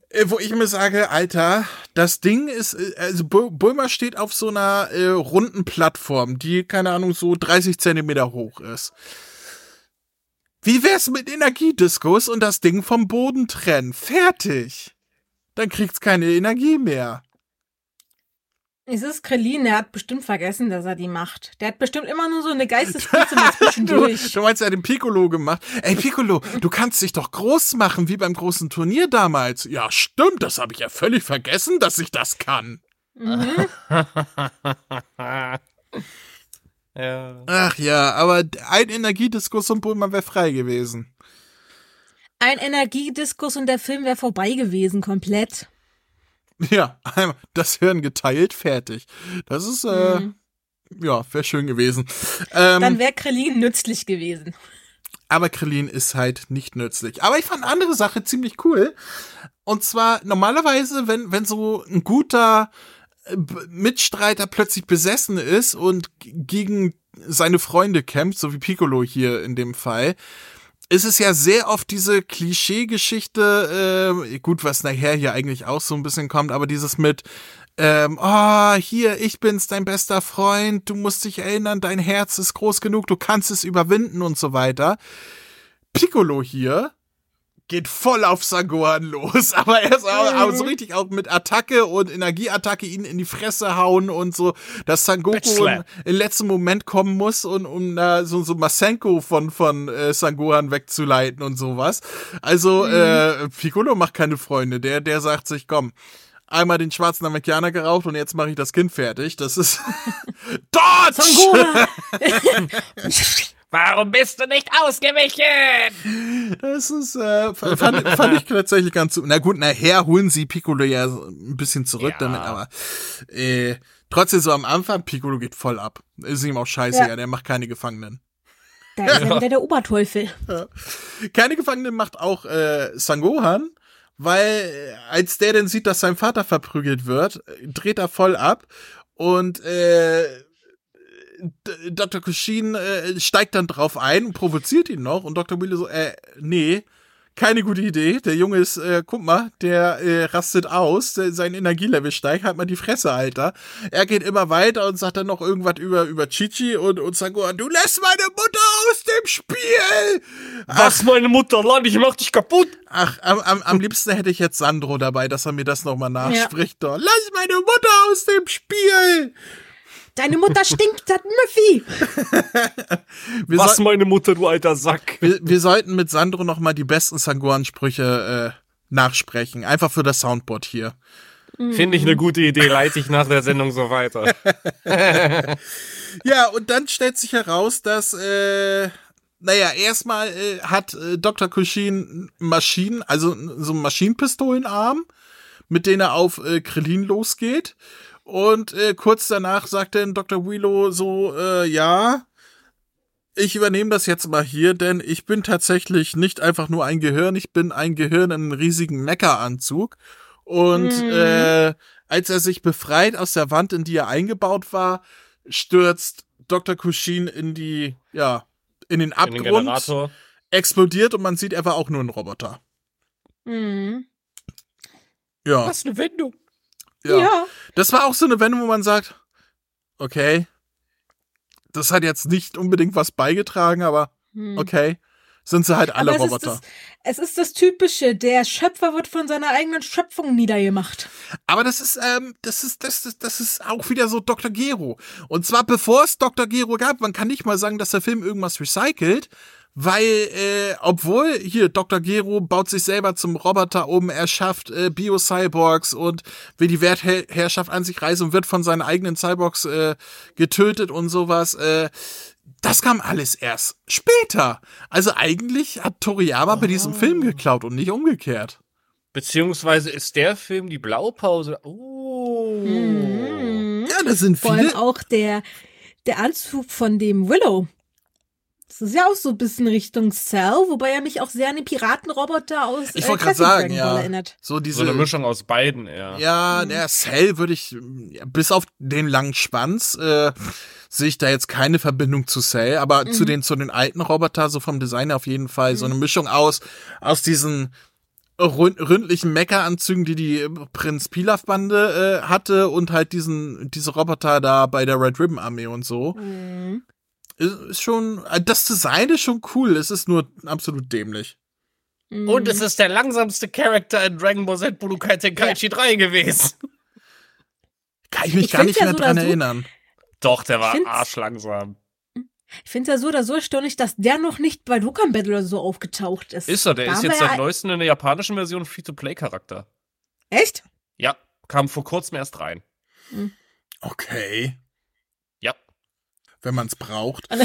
Äh, wo ich mir sage, Alter, das Ding ist, äh, also Bu- Bulma steht auf so einer äh, runden Plattform, die, keine Ahnung, so 30 Zentimeter hoch ist. Wie wär's mit Energiediskus und das Ding vom Boden trennen? Fertig. Dann kriegt's keine Energie mehr. Es ist Krillin, der hat bestimmt vergessen, dass er die macht. Der hat bestimmt immer nur so eine Geistesspitze mal Du, zwischendurch. du meinst, er hat den Piccolo gemacht. Ey, Piccolo, du kannst dich doch groß machen, wie beim großen Turnier damals. Ja, stimmt, das habe ich ja völlig vergessen, dass ich das kann. Mhm. ja. Ach ja, aber ein Energiediskus und Bulma wäre frei gewesen. Ein Energiediskus und der Film wäre vorbei gewesen, komplett. Ja, einmal das Hirn geteilt, fertig. Das ist, äh, Mhm. ja, wäre schön gewesen. Ähm, Dann wäre Krillin nützlich gewesen. aber Krillin ist halt nicht nützlich. Aber ich fand eine andere Sache ziemlich cool. Und zwar, normalerweise, wenn, wenn so ein guter äh, Mitstreiter plötzlich besessen ist und gegen seine Freunde kämpft, so wie Piccolo hier in dem Fall, ist es ja sehr oft diese Klischee-Geschichte, äh, gut, was nachher hier eigentlich auch so ein bisschen kommt, aber dieses mit, ähm, oh, hier, ich bin's, dein bester Freund, du musst dich erinnern, dein Herz ist groß genug, du kannst es überwinden und so weiter. Piccolo hier geht voll auf Sangohan los, aber er ist auch, aber so richtig auch mit Attacke und Energieattacke ihn in die Fresse hauen und so, dass Sangoku im, im letzten Moment kommen muss und um da so so Masenko von von äh, Sangohan wegzuleiten und sowas. Also äh, Piccolo macht keine Freunde, der der sagt sich, komm, einmal den schwarzen Amerikaner geraucht und jetzt mache ich das Kind fertig. Das ist Dodge! Warum bist du nicht ausgewichen? Das ist, äh, fand, fand ich tatsächlich ganz, na gut, nachher holen sie Piccolo ja ein bisschen zurück Ja. damit, aber, äh, trotzdem so am Anfang, Piccolo geht voll ab. Ist ihm auch scheiße, Ja. ja, der macht keine Gefangenen. Da ist ja wieder der Oberteufel. Keine Gefangenen macht auch, äh, Sangohan, weil, äh, als der dann sieht, dass sein Vater verprügelt wird, äh, dreht er voll ab und, äh, Dr. Kushin äh, steigt dann drauf ein und provoziert ihn noch und Dr. Wille so, äh, nee, keine gute Idee. Der Junge ist, äh, guck mal, der äh, rastet aus, der, sein Energielevel steigt, halt mal die Fresse, Alter. Er geht immer weiter und sagt dann noch irgendwas über, über Chichi und, und Sangohan, du lässt meine Mutter aus dem Spiel! Was, meine Mutter, Land, ich mach dich kaputt. Ach, am, am, am liebsten hätte ich jetzt Sandro dabei, dass er mir das nochmal nachspricht. Doch. Lass meine Mutter aus dem Spiel! Deine Mutter stinkt, das Müffi. Wir, Was, soll, meine Mutter, du alter Sack. wir, wir sollten mit Sandro nochmal die besten Sangohan-Sprüche äh, nachsprechen. Einfach für das Soundboard hier. Finde ich eine gute Idee, leite ich nach der Sendung so weiter. Ja, und dann stellt sich heraus, dass, äh, naja, erstmal äh, hat äh, Dr. Kushin Maschinen, also so einen Maschinenpistolenarm, mit denen er auf äh, Krillin losgeht. Und äh, kurz danach sagt dann Dr. Willow so, äh, ja, ich übernehme das jetzt mal hier, denn ich bin tatsächlich nicht einfach nur ein Gehirn, ich bin ein Gehirn in einem riesigen Mecha-Anzug. Und Mhm. äh, als er sich befreit aus der Wand, in die er eingebaut war, stürzt Dr. Kushin in die, ja, in den In den Abgrund, Generator. explodiert und man sieht einfach auch nur einen Roboter. Mhm. Ja, Was eine Wendung. Ja. ja. Das war auch so eine Wendung, wo man sagt, okay, das hat jetzt nicht unbedingt was beigetragen, aber Hm. okay, sind sie halt alle Aber es Roboter. ist, das, es ist das Typische, der Schöpfer wird von seiner eigenen Schöpfung niedergemacht. Aber das ist, ähm, das ist, das ist, das ist auch wieder so Dr. Gero. Und zwar bevor es Dr. Gero gab, man kann nicht mal sagen, dass der Film irgendwas recycelt, weil, äh, obwohl hier Dr. Gero baut sich selber zum Roboter um, er schafft äh, Bio-Cyborgs und will die Wertherrschaft an sich reißen und wird von seinen eigenen Cyborgs äh, getötet und sowas, äh, das kam alles erst später. Also eigentlich hat Toriyama bei diesem Film geklaut und nicht umgekehrt. Beziehungsweise ist der Film die Blaupause. Oh. Mhm. Ja, das sind Vor allem viele. auch der, der Anzug von dem Willow. Das ist ja auch so ein bisschen Richtung Cell, wobei er mich auch sehr an den Piratenroboter aus Ich äh, wollte gerade sagen, ja. Erinnert. So diese So eine Mischung aus beiden, ja. Ja, der Cell würde ich, bis auf den langen Schwanz, äh, sehe ich da jetzt keine Verbindung zu Cell, aber zu den, zu den alten Roboter, so vom Design her auf jeden Fall, so eine Mischung aus, aus diesen rund, ründlichen Mecha-Anzügen, die die Prinz Pilaf-Bande äh, hatte und halt diesen, diese Roboter da bei der Red Ribbon Armee und so. Mhm. Ist, schon, äh, das Design ist schon cool, es ist nur absolut dämlich. Mhm. Und es ist der langsamste Charakter in Dragon Ball Z Budokai Tenkaichi 3 gewesen. Kann ich mich Ich gar nicht ja mehr so dran so- erinnern. Doch, der war arschlangsam. Ich finde es ja so oder so erstaunlich, dass der noch nicht bei Dokkan Battle oder so aufgetaucht ist. Ist er, der Da ist jetzt seit ja- neuestem in der japanischen Version Free-to-Play-Charakter. Echt? Ja, kam vor kurzem erst rein. Okay. Wenn man es braucht.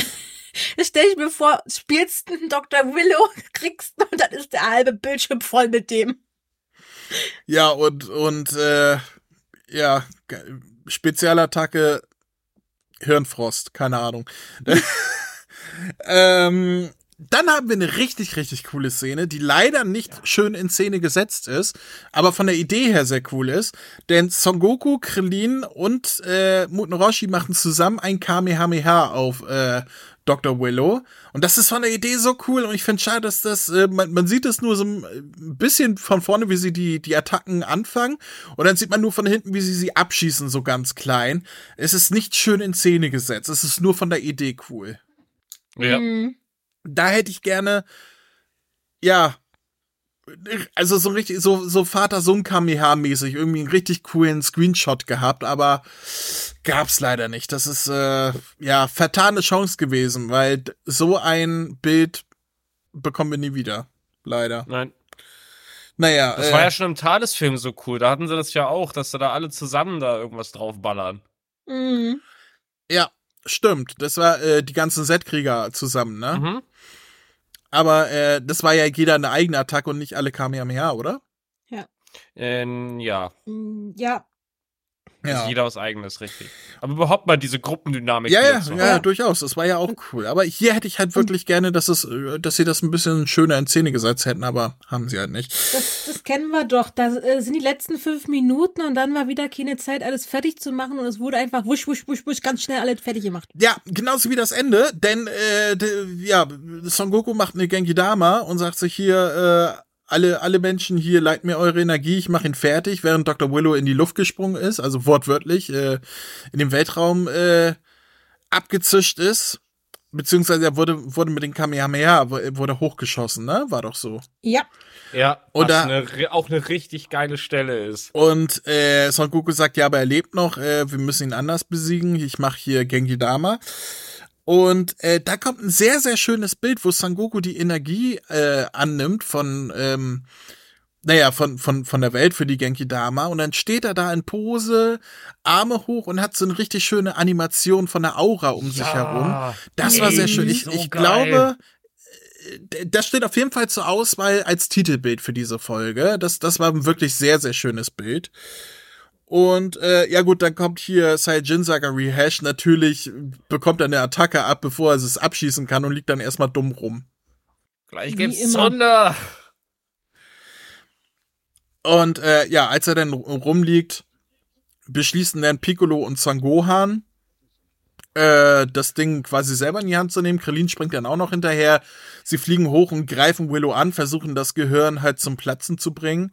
Das stelle ich mir vor, spielst einen Dr. Willow, kriegst und dann ist der halbe Bildschirm voll mit dem. Ja, und, und, äh, ja, Spezialattacke Hirnfrost, keine Ahnung. ähm, dann haben wir eine richtig, richtig coole Szene, die leider nicht schön in Szene gesetzt ist, aber von der Idee her sehr cool ist. Denn Son Goku, Krillin und äh, Muten Roshi machen zusammen ein Kamehameha auf äh, Dr. Willow. Und das ist von der Idee so cool. Und ich finde schade, dass das, äh, man, man sieht es nur so ein bisschen von vorne, wie sie die, die Attacken anfangen. Und dann sieht man nur von hinten, wie sie sie abschießen, so ganz klein. Es ist nicht schön in Szene gesetzt. Es ist nur von der Idee cool Ja. Mhm. Da hätte ich gerne, ja, also so richtig, so, so Vater-Sohn-Kamehameha-mäßig irgendwie einen richtig coolen Screenshot gehabt, aber gab's leider nicht. Das ist, äh, ja, vertane Chance gewesen, weil so ein Bild bekommen wir nie wieder. Leider. Nein. Naja, Das äh, war ja schon im Thales-Film so cool. Da hatten sie das ja auch, dass sie da alle zusammen da irgendwas draufballern. Mhm. ja, stimmt. Das war äh, die ganzen Z-Krieger zusammen, ne? Mhm. Aber äh, das war ja jeder eine eigene Attacke und nicht alle Kamehameha, oder? Ähm, ja, Mm, Ja, also jeder aus eigenes, richtig. Aber überhaupt mal diese Gruppendynamik. Ja, ja, zu ja, durchaus. Das war ja auch cool. Aber hier hätte ich halt wirklich gerne, dass es, äh, dass sie das ein bisschen schöner in Szene gesetzt hätten, aber haben sie halt nicht. das, das kennen wir doch. Da äh, sind die letzten fünf Minuten und dann war wieder keine Zeit, alles fertig zu machen und es wurde einfach wusch, wusch, wusch, wusch, ganz schnell alles fertig gemacht. Ja, genauso wie das Ende, denn äh, de, ja, Son Goku macht eine Genki Dama und sagt sich hier, äh, alle, alle Menschen hier, leiht mir eure Energie, ich mache ihn fertig, während Dr. Willow in die Luft gesprungen ist, also wortwörtlich, äh, in den Weltraum äh, abgezischt ist. Beziehungsweise er wurde, wurde mit den Kamehameha, wurde hochgeschossen, ne? War doch so. Ja. Ja, Und was eine, auch eine richtig geile Stelle ist. Und äh, Son Goku sagt, ja, aber er lebt noch, äh, wir müssen ihn anders besiegen. Ich mache hier Genki Dama. Und äh, da kommt ein sehr, sehr schönes Bild, wo Son Goku die Energie äh, annimmt von, ähm, naja, von, von, von der Welt für die Genki Dama. Und dann steht er da in Pose, Arme hoch und hat so eine richtig schöne Animation von der Aura um sich herum. Das war sehr ey, schön. Ich, so ich geil. glaube, äh, das steht auf jeden Fall zur Auswahl als Titelbild für diese Folge. Das, das war ein wirklich sehr, sehr schönes Bild. Und äh, ja gut, dann kommt hier Saiyajin Saga Rehash. Natürlich bekommt er eine Attacke ab, bevor er es abschießen kann und liegt dann erstmal dumm rum. Gleich gibt's. Zunder. Und äh, ja, als er dann rumliegt, beschließen dann Piccolo und Sangohan, äh, das Ding quasi selber in die Hand zu nehmen. Krillin springt dann auch noch hinterher. Sie fliegen hoch und greifen Willow an, versuchen das Gehirn halt zum Platzen zu bringen.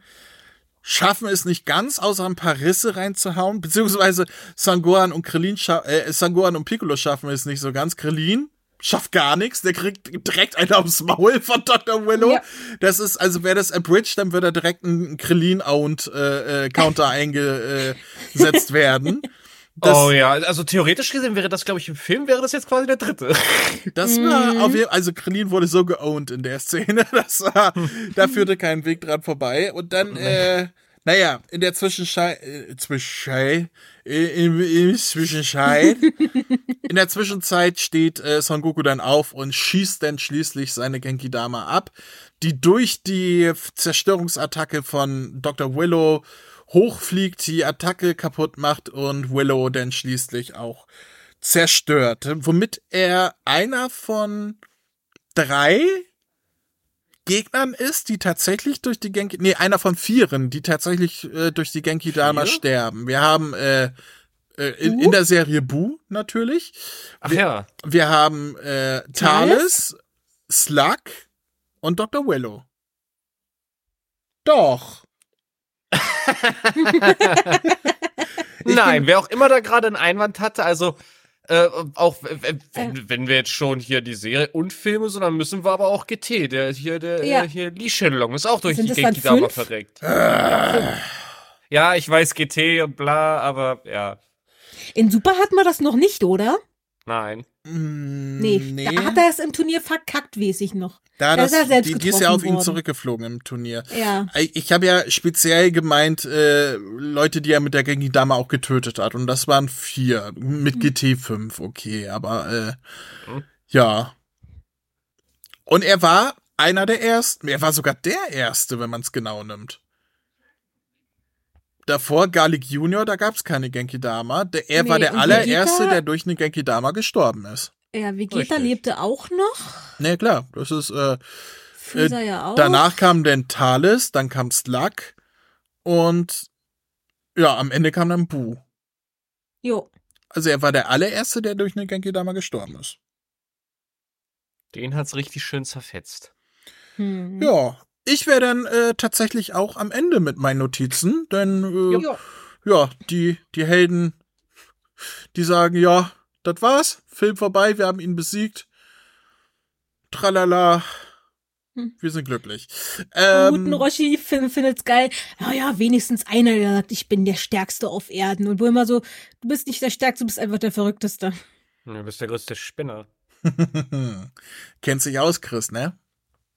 Schaffen es nicht ganz, außer ein paar Risse reinzuhauen, beziehungsweise Sangohan und Krillin, äh, Sangohan und Piccolo schaffen es nicht so ganz. Krillin schafft gar nichts, der kriegt direkt einen aufs Maul von Dr. Willow. Ja. Das ist, also wäre das abridged, dann würde da direkt ein Krillin-Owned äh, äh, Counter eingesetzt werden. Das, oh ja, also theoretisch gesehen wäre das, glaube ich, im Film wäre das jetzt quasi der dritte. Das war auf jeden also Krillin wurde so geowned in der Szene, das war, da führte kein Weg dran vorbei. Und dann, äh, naja, in der Zwischenschei, äh, Zwischenschei, äh, im, im Zwischenschei, in der Zwischenzeit steht äh, Son Goku dann auf und schießt dann schließlich seine Genki Dama ab, die durch die Zerstörungsattacke von Dr. Willow hochfliegt, die Attacke kaputt macht und Willow dann schließlich auch zerstört, womit er einer von drei Gegnern ist, die tatsächlich durch die Genki, nee, einer von vieren, die tatsächlich äh, durch die Genki Dama Vier? sterben. Wir haben äh, äh, in, in der Serie Boo natürlich. Ach ja. Wir haben äh, Thales, Slug und Dr. Willow. Doch. Nein, wer auch immer da gerade einen Einwand hatte, also äh, auch w- wenn, wenn wir jetzt schon hier die Serie und Filme, so dann müssen wir aber auch GT, der hier der Ja. äh, hier Lee Shenlong ist auch durch Sind die es dann Genki Dama fünf? verreckt. Ja, ich weiß GT und bla, aber ja, In Super hatten wir das noch nicht, oder? nein. Mm, Nee, da hat er es im Turnier verkackt, weiß ich noch. Da da das, ist er selbst die, die ist ja auf ihn worden. zurückgeflogen im Turnier. Ja. Ich habe ja speziell gemeint, äh, Leute, die er mit der Genki Dama auch getötet hat. Und das waren vier. Mit GT 5, okay, aber äh, ja. Und er war einer der ersten. Er war sogar der erste, wenn man es genau nimmt. Davor Garlic Junior, da gab es keine Genki Dama. Der, er war Nee, der und allererste, Vegeta- der durch eine Genki Dama gestorben ist. Ja, Vegeta Richtig. lebte auch noch. Nee, klar, das ist äh, Freezer ja auch. Danach kam dann Thales, dann kam Slug und ja, am Ende kam dann Boo. Jo. Also er war der allererste, der durch eine Genki Dama gestorben ist. Den hat's richtig schön zerfetzt. Hm. Ja, ich wäre dann äh, tatsächlich auch am Ende mit meinen Notizen, denn äh, ja, die die Helden, die sagen ja, das war's, Film vorbei, wir haben ihn besiegt. Tralala. Hm. Wir sind glücklich. Guten Ähm, Roshi fin- findet's geil. Naja, wenigstens einer, der sagt, ich bin der Stärkste auf Erden. Und wo immer so, du bist nicht der Stärkste, du bist einfach der Verrückteste. Du bist der größte Spinner. Kennt sich aus, Chris, ne?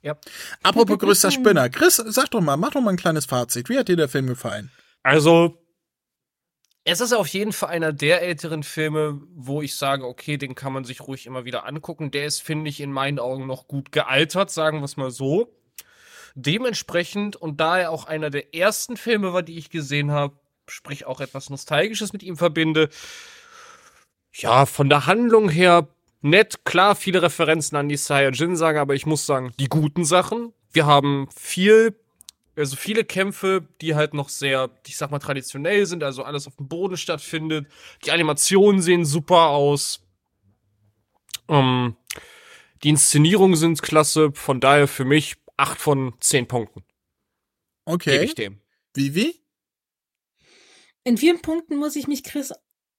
Ja. Apropos größter Spinner. Chris, sag doch mal, mach doch mal ein kleines Fazit. Wie hat dir der Film gefallen? Also, es ist auf jeden Fall einer der älteren Filme, wo ich sage, okay, den kann man sich ruhig immer wieder angucken. Der ist, finde ich, in meinen Augen noch gut gealtert, sagen wir es mal so. Dementsprechend, und da er auch einer der ersten Filme war, die ich gesehen habe, sprich auch etwas Nostalgisches mit ihm verbinde, ja, von der Handlung her nett, klar, viele Referenzen an die Saiyajin-Saga, aber ich muss sagen, die guten Sachen. Wir haben viel, also viele Kämpfe, die halt noch sehr, ich sag mal, traditionell sind, also alles auf dem Boden stattfindet. Die Animationen sehen super aus. Ähm, die Inszenierungen sind klasse, von daher für mich acht von zehn Punkten. Gebe Okay. ich dem. Vivi? In vielen Punkten muss ich mich Chris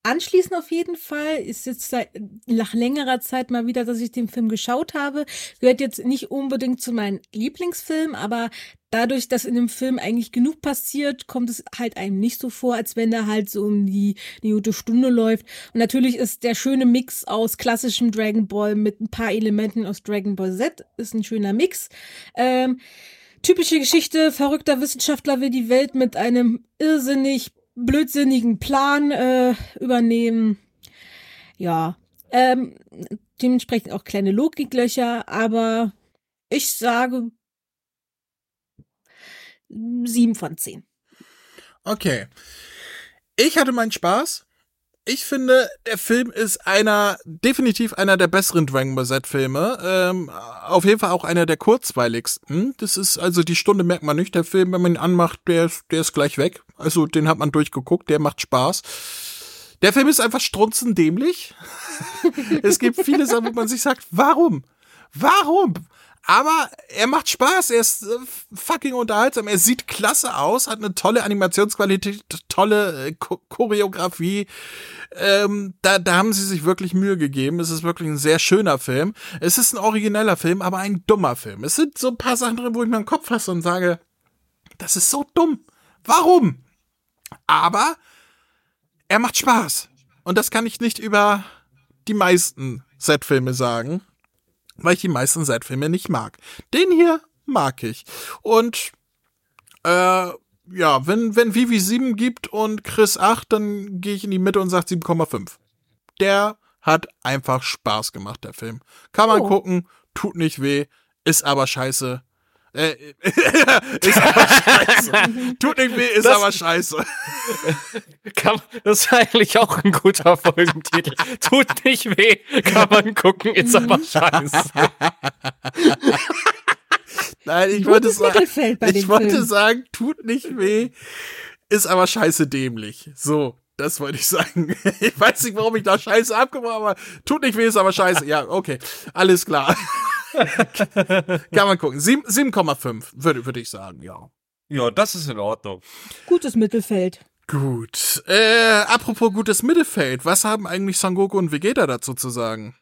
anschließen auf jeden Fall. Ist jetzt seit, nach längerer Zeit mal wieder, dass ich den Film geschaut habe. Gehört jetzt nicht unbedingt zu meinem Lieblingsfilm, aber dadurch, dass in dem Film eigentlich genug passiert, kommt es halt einem nicht so vor, als wenn er halt so um die, die gute Stunde läuft. Und natürlich ist der schöne Mix aus klassischem Dragon Ball mit ein paar Elementen aus Dragon Ball Z ist ein schöner Mix. Ähm, typische Geschichte, verrückter Wissenschaftler will die Welt mit einem irrsinnig blödsinnigen Plan äh, übernehmen. Ja, ähm, dementsprechend auch kleine Logiklöcher, aber ich sage sieben von zehn. Okay. Ich hatte meinen Spaß. Ich finde, der Film ist einer, definitiv einer der besseren Dragon Ball Z-Filme. Ähm, auf jeden Fall auch einer der kurzweiligsten. Das ist, also die Stunde merkt man nicht. Der Film, wenn man ihn anmacht, der, ist- der ist gleich weg. Also den hat man durchgeguckt, der macht Spaß. Der Film ist einfach strunzendämlich. es gibt viele Sachen, wo man sich sagt, warum? Warum? Aber er macht Spaß, er ist äh, fucking unterhaltsam, er sieht klasse aus, hat eine tolle Animationsqualität, tolle äh, Cho Choreografie. Ähm, da, da haben sie sich wirklich Mühe gegeben. Es ist wirklich ein sehr schöner Film. Es ist ein origineller Film, aber ein dummer Film. Es sind so ein paar Sachen drin, wo ich meinen Kopf fasse und sage, das ist so dumm. Warum? Aber er macht Spaß. Und das kann ich nicht über die meisten Z-Filme sagen, weil ich die meisten Z-Filme nicht mag. Den hier mag ich. Und äh, ja, wenn, wenn Vivi 7 gibt und Chris 8, dann gehe ich in die Mitte und sage 7,5. Der hat einfach Spaß gemacht, der Film. Kann man Oh. gucken, tut nicht weh, ist aber scheiße. Äh, ist aber scheiße. Tut nicht weh, ist Das- aber scheiße. Kann, das ist eigentlich auch ein guter Folgentitel. Tut nicht weh, kann man gucken, ist aber scheiße. Nein, ich wollte sagen, ich wollte Film. sagen, tut nicht weh, ist aber scheiße dämlich. So, das wollte ich sagen. Ich weiß nicht, warum ich da scheiße abgemacht habe, aber tut nicht weh, ist aber scheiße. Ja, okay, alles klar. Kann man gucken. Sieben- 7,5 würde, würde ich sagen, ja. Ja, das ist in Ordnung. Gutes Mittelfeld. Gut. Äh, apropos gutes Mittelfeld, was haben eigentlich Son Goku und Vegeta dazu zu sagen?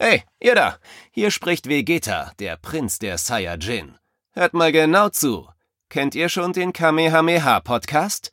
Hey, ihr da! Hier spricht Vegeta, der Prinz der Saiyajin. Hört mal genau zu. Kennt ihr schon den Kamehameha-Podcast?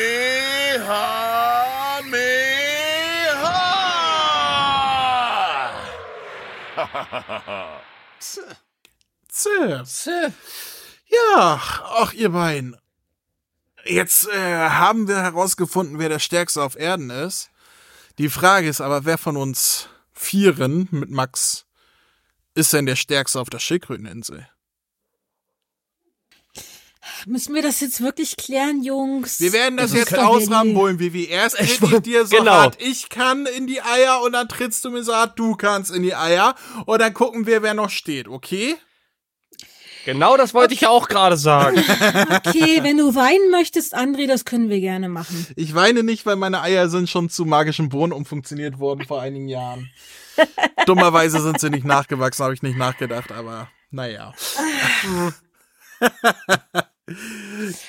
Kamehameha! So. So. Ja, ach ihr beiden. Jetzt äh, haben wir herausgefunden, wer der Stärkste auf Erden ist. Die Frage ist aber, wer von uns Vieren mit Max ist denn der Stärkste auf der Schildkröteninsel? Müssen wir das jetzt wirklich klären, Jungs? Wir werden das Das jetzt wir ausrambullen, wie wir erst Ich tritt ich dir so genau. hart ich kann in die Eier und dann trittst du mir so hart du kannst in die Eier und dann gucken wir, wer noch steht, okay? Genau das wollte ich ja auch gerade sagen. Okay, wenn du weinen möchtest, André, das können wir gerne machen. Ich weine nicht, weil meine Eier sind schon zu magischem Boden umfunktioniert worden vor einigen Jahren. Dummerweise sind sie nicht nachgewachsen, habe ich nicht nachgedacht, aber naja.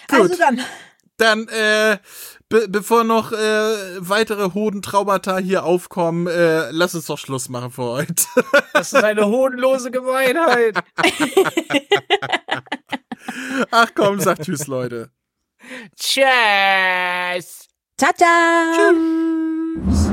Also dann, Dann, äh, be bevor noch äh, weitere Hodentraumata hier aufkommen, äh, lass uns doch Schluss machen für heute. Das ist eine hohnlose Gemeinheit. Ach komm, sag Tschüss, Leute. Tschüss. tata! Tschüss.